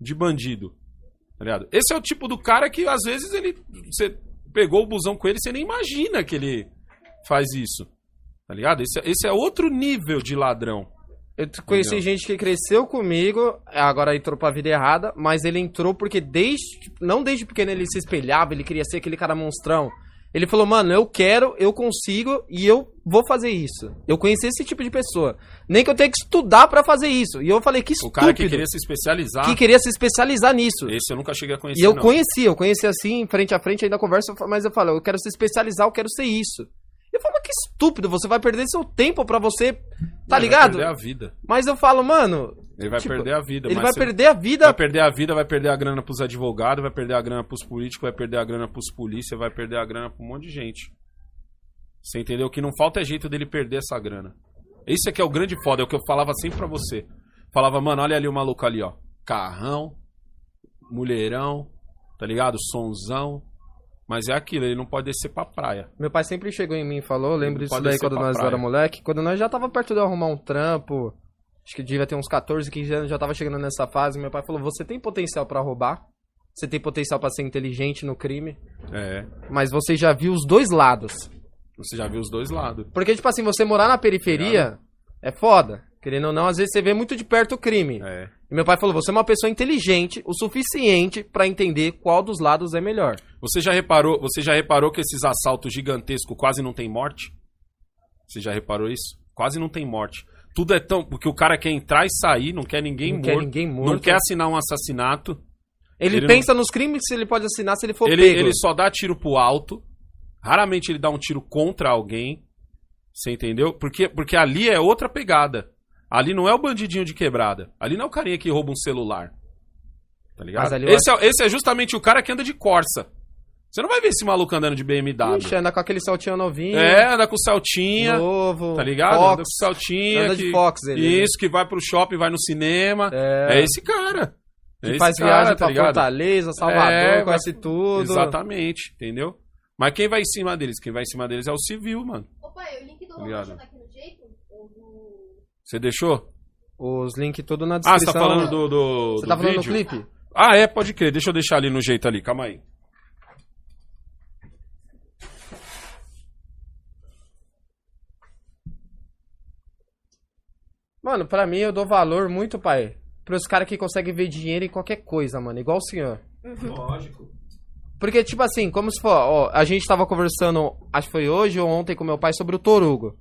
Speaker 1: de bandido. Tá ligado? Esse é o tipo do cara que, às vezes, ele. Você pegou o busão com ele, você nem imagina que ele faz isso. Tá ligado? Esse, é- esse é outro nível de ladrão.
Speaker 2: Eu conheci
Speaker 1: Entendeu?
Speaker 2: gente que cresceu comigo, agora entrou pra vida errada, mas ele entrou porque desde. tipo, Não desde pequeno ele se espelhava, ele queria ser aquele cara monstrão. Ele falou, mano, eu quero, eu consigo e eu vou fazer isso. Eu conheci esse tipo de pessoa. Nem que eu tenha que estudar pra fazer isso. E eu falei, que
Speaker 1: O
Speaker 2: estúpido.
Speaker 1: cara que queria se especializar.
Speaker 2: que queria se especializar nisso.
Speaker 1: Esse eu nunca cheguei a conhecer.
Speaker 2: E eu
Speaker 1: não.
Speaker 2: conheci, eu conheci assim, frente a frente, ainda conversa, mas eu falo, eu quero se especializar, eu quero ser isso. Eu falo, que estúpido, você vai perder seu tempo pra você, tá
Speaker 1: Ele
Speaker 2: ligado?
Speaker 1: Vai perder a vida.
Speaker 2: Mas eu falo, mano,
Speaker 1: Ele vai
Speaker 2: Tipo,
Speaker 1: perder a vida.
Speaker 2: ele vai perder a vida
Speaker 1: Vai perder a vida, vai perder a grana pros advogados, vai perder a grana pros políticos, vai perder a grana pros polícia, vai perder a grana pra um monte de gente. Você entendeu? O que não falta é jeito dele perder essa grana. Esse aqui é o grande foda, é o que eu falava sempre pra você. Falava, mano, olha ali o maluco ali, ó. Carrão, mulherão, tá ligado? Sonzão. Mas é aquilo, ele não pode descer pra praia.
Speaker 2: Meu pai sempre chegou em mim e falou, lembro disso daí quando nós
Speaker 1: praia.
Speaker 2: era moleque, quando nós já tava perto de arrumar um trampo, acho que devia ter uns 14, 15 anos, já tava chegando nessa fase, meu pai falou, você tem potencial pra roubar? você tem potencial pra ser inteligente no crime,
Speaker 1: É.
Speaker 2: mas você já viu os dois lados.
Speaker 1: Você já viu os dois lados.
Speaker 2: Porque, tipo assim, você morar na periferia é foda. Querendo ou não, às vezes você vê muito de perto o crime.
Speaker 1: É.
Speaker 2: E meu pai falou: você é uma pessoa inteligente o suficiente pra entender qual dos lados é melhor.
Speaker 1: Você já reparou, você já reparou que esses assaltos gigantescos quase não tem morte? Você já reparou isso? Quase não tem morte. Tudo é tão. Porque o cara quer entrar e sair, não quer ninguém
Speaker 2: Não
Speaker 1: morto.
Speaker 2: quer ninguém morto.
Speaker 1: Não quer assinar um assassinato.
Speaker 2: Ele,
Speaker 1: Ele
Speaker 2: pensa nos crimes que ele pode assinar se ele for
Speaker 1: Ele,
Speaker 2: pego.
Speaker 1: ele só dá tiro pro alto. Raramente ele dá um tiro contra alguém. Você entendeu? Porque, porque ali é outra pegada. Ali não é o bandidinho de quebrada. Ali não é o carinha que rouba um celular. Tá ligado?
Speaker 2: Eu
Speaker 1: Esse, é, esse é justamente o cara que anda de Corsa. Você não vai ver esse maluco andando de BMW.
Speaker 2: Ixi, anda com aquele saltinho novinho.
Speaker 1: É, anda com saltinha.
Speaker 2: Novo.
Speaker 1: Tá ligado? Anda
Speaker 2: Fox.
Speaker 1: com saltinha.
Speaker 2: Anda de
Speaker 1: que-
Speaker 2: Fox ele, né?
Speaker 1: Isso, que vai pro shopping, vai no cinema.
Speaker 2: É.
Speaker 1: É, esse cara. É
Speaker 2: Que
Speaker 1: esse
Speaker 2: faz
Speaker 1: cara,
Speaker 2: viagem
Speaker 1: tá
Speaker 2: pra
Speaker 1: ligado?
Speaker 2: Fortaleza, Salvador,
Speaker 1: É,
Speaker 2: conhece tudo.
Speaker 1: Exatamente, entendeu? Mas quem vai em cima deles? Quem vai em cima deles é o civil, mano.
Speaker 4: Ô pai, o link do tá aqui no jeito? Ou no...
Speaker 1: Você deixou?
Speaker 2: Os links tudo na
Speaker 1: Ah,
Speaker 2: descrição.
Speaker 1: você tá falando do, do,
Speaker 2: Você
Speaker 1: do
Speaker 2: tá falando
Speaker 1: vídeo?
Speaker 2: no clipe?
Speaker 1: Ah, é, pode crer. Deixa eu deixar ali no jeito ali, calma aí.
Speaker 2: Mano, pra mim eu dou valor muito, pai, pros caras que conseguem ver dinheiro em qualquer coisa, mano. Igual o senhor.
Speaker 1: Lógico.
Speaker 2: Porque, tipo assim, como se for, ó, a gente tava conversando, acho que foi hoje ou ontem com meu pai sobre o Torugo.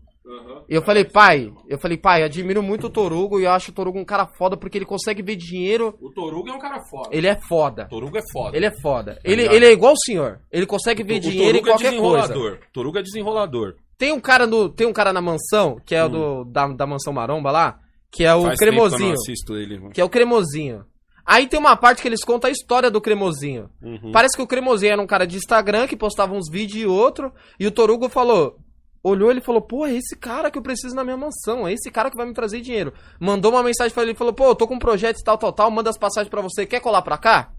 Speaker 2: E eu falei, pai, eu falei, pai, admiro muito o Torugo e eu acho o Torugo um cara foda porque ele consegue ver dinheiro.
Speaker 1: O Torugo é um cara foda.
Speaker 2: Ele é foda.
Speaker 1: O Torugo é foda.
Speaker 2: Ele é foda. Ele,
Speaker 1: ligado?
Speaker 2: ele é igual o senhor. Ele consegue ver
Speaker 1: O-
Speaker 2: dinheiro em
Speaker 1: é
Speaker 2: qualquer coisa.
Speaker 1: desenrolador. Torugo é desenrolador.
Speaker 2: Tem um cara no, tem um cara na mansão, que é o do, da, da mansão Maromba lá, que é o
Speaker 1: Hum. Faz tempo que eu não
Speaker 2: cremosinho.
Speaker 1: assisto ele.
Speaker 2: Que é o cremosinho. Aí tem uma parte que eles contam a história do cremosinho.
Speaker 1: Uhum.
Speaker 2: Parece que o cremosinho era um cara de Instagram que postava uns vídeos e outro. E o Torugo falou. Olhou ele falou, pô, é esse cara que eu preciso na minha mansão, é esse cara que vai me trazer dinheiro. Mandou uma mensagem pra ele e falou, pô, eu tô com um projeto e tal, tal, tal, manda as passagens pra você, quer colar pra cá?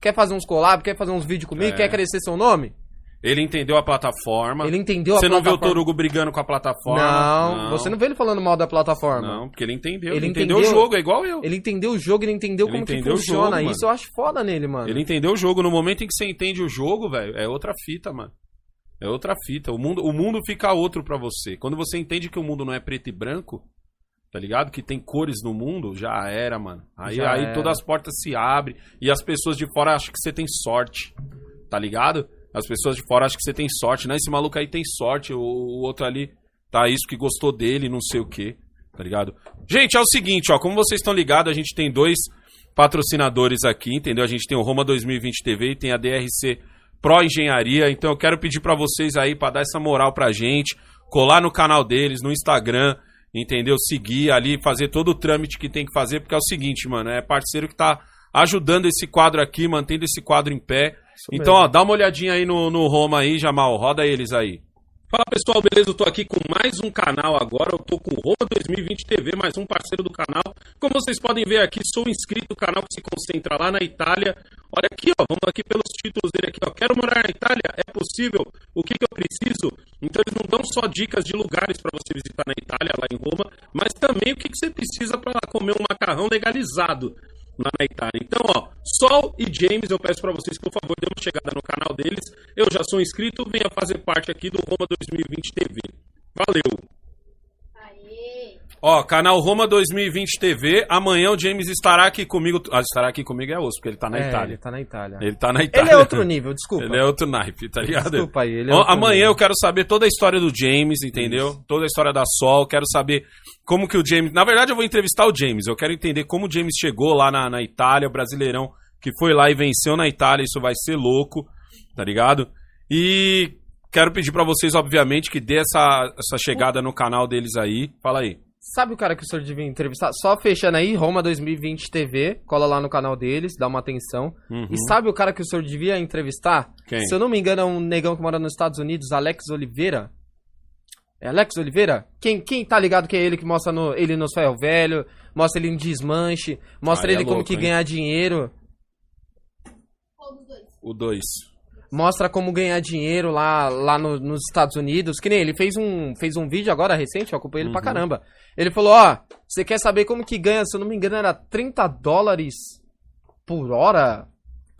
Speaker 2: Quer fazer uns collabs, quer fazer uns vídeos comigo,
Speaker 1: É.
Speaker 2: quer crescer seu nome?
Speaker 1: Ele entendeu a plataforma.
Speaker 2: Ele entendeu a
Speaker 1: Você não vê o
Speaker 2: plataforma.
Speaker 1: Torugo brigando com a plataforma?
Speaker 2: Não, você não vê ele falando mal da plataforma.
Speaker 1: Não, porque ele entendeu.
Speaker 2: Ele
Speaker 1: Ele, entendeu,
Speaker 2: entendeu-
Speaker 1: o jogo, é igual eu.
Speaker 2: Ele entendeu o jogo, ele entendeu
Speaker 1: Ele
Speaker 2: como que
Speaker 1: entendeu o
Speaker 2: funciona.
Speaker 1: jogo,
Speaker 2: Isso eu acho foda nele, mano.
Speaker 1: Ele entendeu o jogo. No momento em que você entende o jogo, velho, é outra fita, mano. É outra fita. O mundo, o mundo fica outro pra você. Quando você entende que o mundo não é preto e branco, tá ligado? Que tem cores no mundo, já era, mano. Aí,
Speaker 2: Já
Speaker 1: aí
Speaker 2: era.
Speaker 1: todas as portas se abrem e as pessoas de fora acham que você tem sorte, tá ligado? As pessoas de fora acham que você tem sorte. Não, esse maluco aí tem sorte. O, o outro ali tá isso que gostou dele, não sei o que, tá ligado? Gente, é o seguinte, ó. Como vocês estão ligados, a gente tem dois patrocinadores aqui, entendeu? A gente tem o Roma 2020 TV e tem a DRC Pro Engenharia. Então eu quero pedir pra vocês aí pra dar essa moral pra gente, colar no canal deles, no Instagram, entendeu? Seguir ali, fazer todo o trâmite que tem que fazer, porque é o seguinte, mano, é parceiro que tá ajudando esse quadro aqui, mantendo esse quadro em pé. então, ó, dá uma olhadinha aí no, no Roma aí, Jamal, roda eles aí. Fala pessoal, beleza? Eu tô aqui com mais um canal agora. Eu tô com o Roma 2020 TV, mais um parceiro do canal. Como vocês podem ver aqui, sou inscrito do canal que se concentra lá na Itália. Olha aqui, ó, vamos aqui pelos títulos dele aqui, ó. Quero morar na Itália? É possível? O que, que eu preciso? Então eles não dão só dicas de lugares para você visitar na Itália, lá em Roma, mas também o que, que você precisa para comer um macarrão legalizado lá na Itália. Então, ó, Sol e James, eu peço pra vocês, por favor, dê uma chegada no canal deles. Eu já sou inscrito, venha fazer parte aqui do Roma 2020 TV. Valeu! Ó, canal Roma 2020 TV. Amanhã o James estará aqui comigo. Ah, estará aqui comigo é osso, porque ele tá na
Speaker 2: É,
Speaker 1: Itália.
Speaker 2: Ele tá na Itália.
Speaker 1: Ele tá na Itália.
Speaker 2: Ele é outro nível, desculpa.
Speaker 1: Ele é outro naipe, tá ligado?
Speaker 2: Desculpa aí, ele é
Speaker 1: Amanhã
Speaker 2: nível.
Speaker 1: eu quero saber toda a história do James, entendeu? Toda a história da Sol. Quero saber como que o James. Na verdade, eu vou entrevistar o James. Eu quero entender como o James chegou lá na, na Itália, o brasileirão que foi lá e venceu na Itália. Isso vai ser louco, tá ligado? E quero pedir pra vocês, obviamente, que dê essa, essa chegada no canal deles aí. Fala aí.
Speaker 2: Sabe o cara que o senhor devia entrevistar? Só fechando aí, Roma 2020 TV, cola lá no canal deles, dá uma atenção.
Speaker 1: Uhum.
Speaker 2: E sabe o cara que o senhor devia entrevistar?
Speaker 1: Quem?
Speaker 2: Se eu não me engano, é um negão que mora nos Estados Unidos, Alex Oliveira. É Alex Oliveira? Quem, quem tá ligado que é ele que mostra no, ele nos ferro velho, mostra ele em desmanche, mostra
Speaker 1: é
Speaker 2: ele como
Speaker 1: louco,
Speaker 2: que
Speaker 1: hein?
Speaker 2: ganhar dinheiro,
Speaker 4: dois?
Speaker 1: O 2.
Speaker 2: mostra como ganhar dinheiro lá, lá no- nos Estados Unidos. Que nem ele fez um, fez um vídeo agora recente, eu acompanhei ele pra
Speaker 1: Uhum.
Speaker 2: caramba. Ele falou, ó, você quer saber como que ganha, se eu não me engano, era 30 dólares por hora?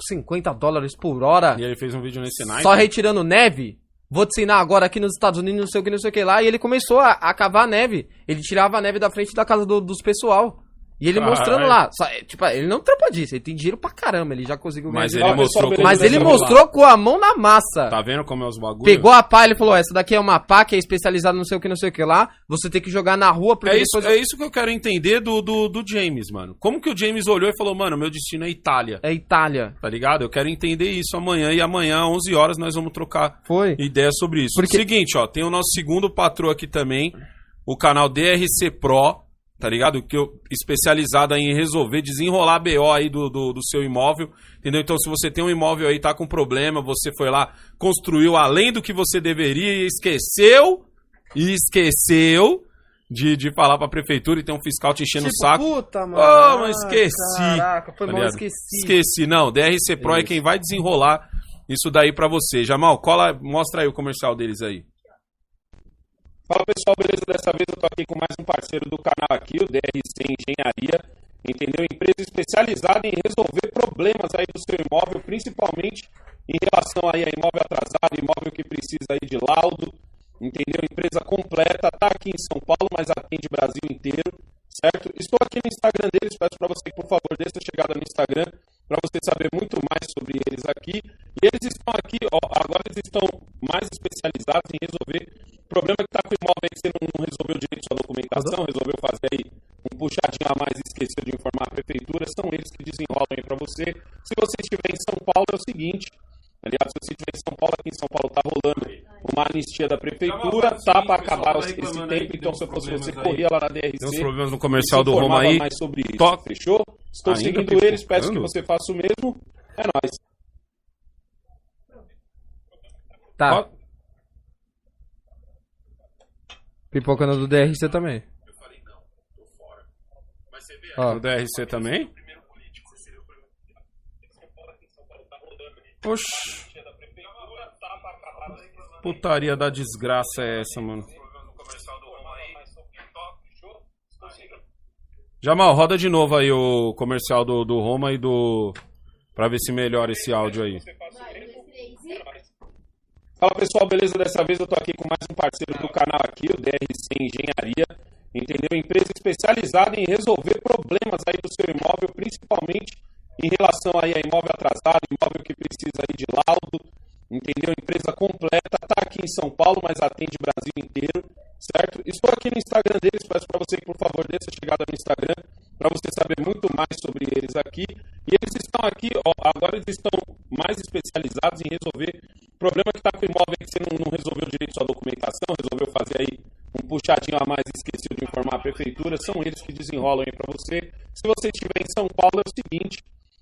Speaker 2: 50 dólares por hora.
Speaker 1: E ele fez um vídeo nesse naipe.
Speaker 2: Só retirando neve. Vou te ensinar agora aqui nos Estados Unidos, não sei o que, não sei o que lá. E ele começou a, a cavar neve. Ele tirava a neve da frente da casa do- dos pessoal. E ele
Speaker 1: Caralho.
Speaker 2: mostrando lá. Só- é, tipo, ele não trampa disso, ele tem dinheiro pra caramba, ele já conseguiu ganhar
Speaker 1: Mas
Speaker 2: dinheiro.
Speaker 1: ele mostrou como
Speaker 2: Mas ele mostrou com a mão na massa.
Speaker 1: Tá vendo como é os bagulhos?
Speaker 2: Pegou a pá, ele falou: essa daqui é uma pá que é especializada não sei o que, não sei o que lá. Você tem que jogar na rua porque
Speaker 1: É isso,
Speaker 2: depois.
Speaker 1: é isso que eu quero entender do, do, do James, mano. Como que o James olhou e falou, mano, meu destino é Itália,
Speaker 2: É Itália.
Speaker 1: tá ligado? Eu quero entender isso amanhã e amanhã, 11 horas, nós vamos trocar
Speaker 2: Foi.
Speaker 1: ideia sobre isso.
Speaker 2: Porque-
Speaker 1: Seguinte, ó, tem o nosso segundo patrão aqui também, o canal DRC Pro, tá ligado? Que eu, especializado aí em resolver, desenrolar BO aí do, do, do seu imóvel, entendeu? Então, se você tem um imóvel aí, tá com problema, você foi lá, construiu além do que você deveria e esqueceu, e esqueceu de, de falar pra prefeitura e tem um fiscal te enchendo o saco.
Speaker 2: Puta, mano.
Speaker 1: Oh, mas esqueci.
Speaker 2: Caraca, foi
Speaker 1: tá
Speaker 2: mal, esqueci.
Speaker 1: Esqueci, não. DRC Pro é
Speaker 2: Isso.
Speaker 1: quem vai desenrolar isso daí pra você. Jamal, cola, mostra aí o comercial deles aí.
Speaker 5: Fala pessoal, beleza? Dessa vez eu tô aqui com mais um parceiro do canal aqui, o DRC Engenharia, entendeu? Empresa especializada em resolver problemas aí do seu imóvel, principalmente em relação aí a imóvel atrasado, imóvel que precisa aí de laudo, entendeu? Empresa completa, tá aqui em São Paulo, mas atende o Brasil inteiro, certo? Estou aqui no Instagram deles, peço para você que por favor dê essa chegada no Instagram para você saber muito mais sobre eles aqui. E eles estão aqui, ó, agora eles estão mais especializados em resolver problema que tá com o imóvel aí que você não, não resolveu direito sua documentação, resolveu fazer aí um puxadinho a mais e esqueceu de informar a prefeitura, são eles que desenrolam aí para você. Se você estiver em São Paulo, é o seguinte, aliás, se você estiver em São Paulo, aqui em São Paulo tá rolando uma anistia da prefeitura, tá para acabar esse tempo, então se eu fosse você, corria lá na
Speaker 1: Tem uns
Speaker 5: DRC.
Speaker 1: problemas no comercial do Roma aí.
Speaker 5: mais sobre isso,
Speaker 1: Toca.
Speaker 5: fechou? Estou
Speaker 1: Ainda
Speaker 5: seguindo eles, peço que você faça o mesmo. É nóis.
Speaker 2: Tá.
Speaker 1: Ó,
Speaker 2: Pipocando do DRC também. Ó,
Speaker 1: No DRC também? Oxi. Putaria da desgraça é essa, mano? Jamal, roda de novo aí o comercial do, do Roma e do. Pra ver se melhora esse áudio aí.
Speaker 4: Vai, dois, três e.
Speaker 5: Fala pessoal, beleza? Dessa vez eu tô aqui com mais um parceiro do canal aqui, o DRC Engenharia, entendeu? Empresa especializada em resolver problemas aí do seu imóvel, principalmente em relação aí a imóvel atrasado, imóvel que precisa aí de laudo, entendeu? Empresa completa, tá aqui em São Paulo, mas atende o Brasil inteiro, certo? Estou aqui no Instagram deles, peço para você que por favor dê essa chegada no Instagram para você saber muito mais sobre eles aqui. E eles estão aqui, ó, agora eles estão mais especializados em resolver problema que está com o imóvel aí que você não, não resolveu direito sua documentação, resolveu fazer aí um puxadinho a mais e esqueceu de informar a prefeitura, são eles que desenrolam aí para você. Se você estiver em São Paulo, é o seguinte.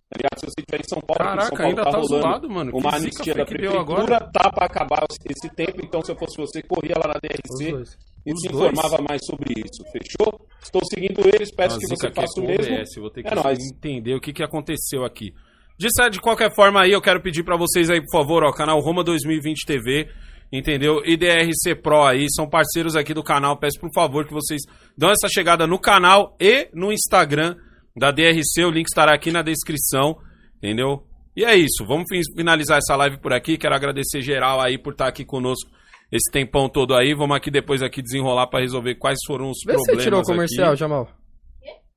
Speaker 5: Aliás, se você estiver em São Paulo,
Speaker 1: Caraca,
Speaker 5: São Paulo
Speaker 1: ainda
Speaker 5: tá
Speaker 1: tá
Speaker 5: rolando
Speaker 1: zoado, mano. Que
Speaker 5: uma
Speaker 1: zica
Speaker 5: anistia da
Speaker 1: que
Speaker 5: prefeitura, tá para acabar esse tempo, então se eu fosse você, corria lá na DRC e
Speaker 1: Os
Speaker 5: se
Speaker 1: dois?
Speaker 5: informava mais sobre isso, fechou? Estou seguindo eles, peço
Speaker 1: A
Speaker 5: que
Speaker 1: zica
Speaker 5: você
Speaker 1: é
Speaker 5: faça o mesmo.
Speaker 1: Vou ter que
Speaker 5: É nóis.
Speaker 1: entender o que, que aconteceu aqui. De, certo, de qualquer forma aí, eu quero pedir pra vocês aí, por favor, ó, canal Roma 2020 TV, entendeu? E DRC Pro aí, são parceiros aqui do canal. Peço por favor que vocês dão essa chegada no canal e no Instagram da DRC. O link estará aqui na descrição, entendeu? E é isso, vamos fin- finalizar essa live por aqui. Quero agradecer geral aí por estar aqui conosco esse tempão todo aí. Vamos aqui depois aqui desenrolar pra resolver quais foram os
Speaker 2: Vê se
Speaker 1: problemas
Speaker 2: você tirou o comercial,
Speaker 1: aqui.
Speaker 2: Jamal.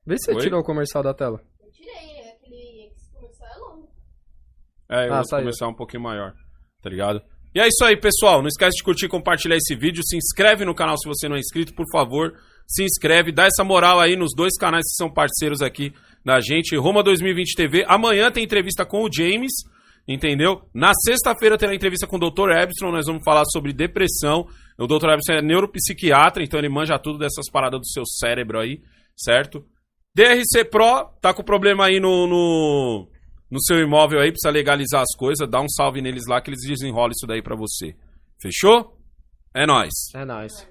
Speaker 2: Vê se você
Speaker 1: Oi?
Speaker 2: tirou o comercial da tela.
Speaker 4: Eu tirei, aquele esse comercial é longo.
Speaker 1: É, eu
Speaker 2: Ah,
Speaker 1: começar um pouquinho maior, tá ligado? E é isso aí, pessoal. Não esquece de curtir e compartilhar esse vídeo. Se inscreve no canal se você não é inscrito, por favor. Se inscreve, dá essa moral aí nos dois canais que são parceiros aqui da gente. Roma 2020 TV. Amanhã tem entrevista com o James, entendeu? Na sexta-feira terá entrevista com o Dr. Ebson. Nós vamos falar sobre depressão. O Dr. Ebson é neuropsiquiatra, então ele manja tudo dessas paradas do seu cérebro aí, certo? DRC Pro tá com problema aí no, no, no seu imóvel aí, precisa legalizar as coisas, dá um salve neles lá que eles desenrolam isso daí pra você. Fechou? É nóis.
Speaker 2: É nóis.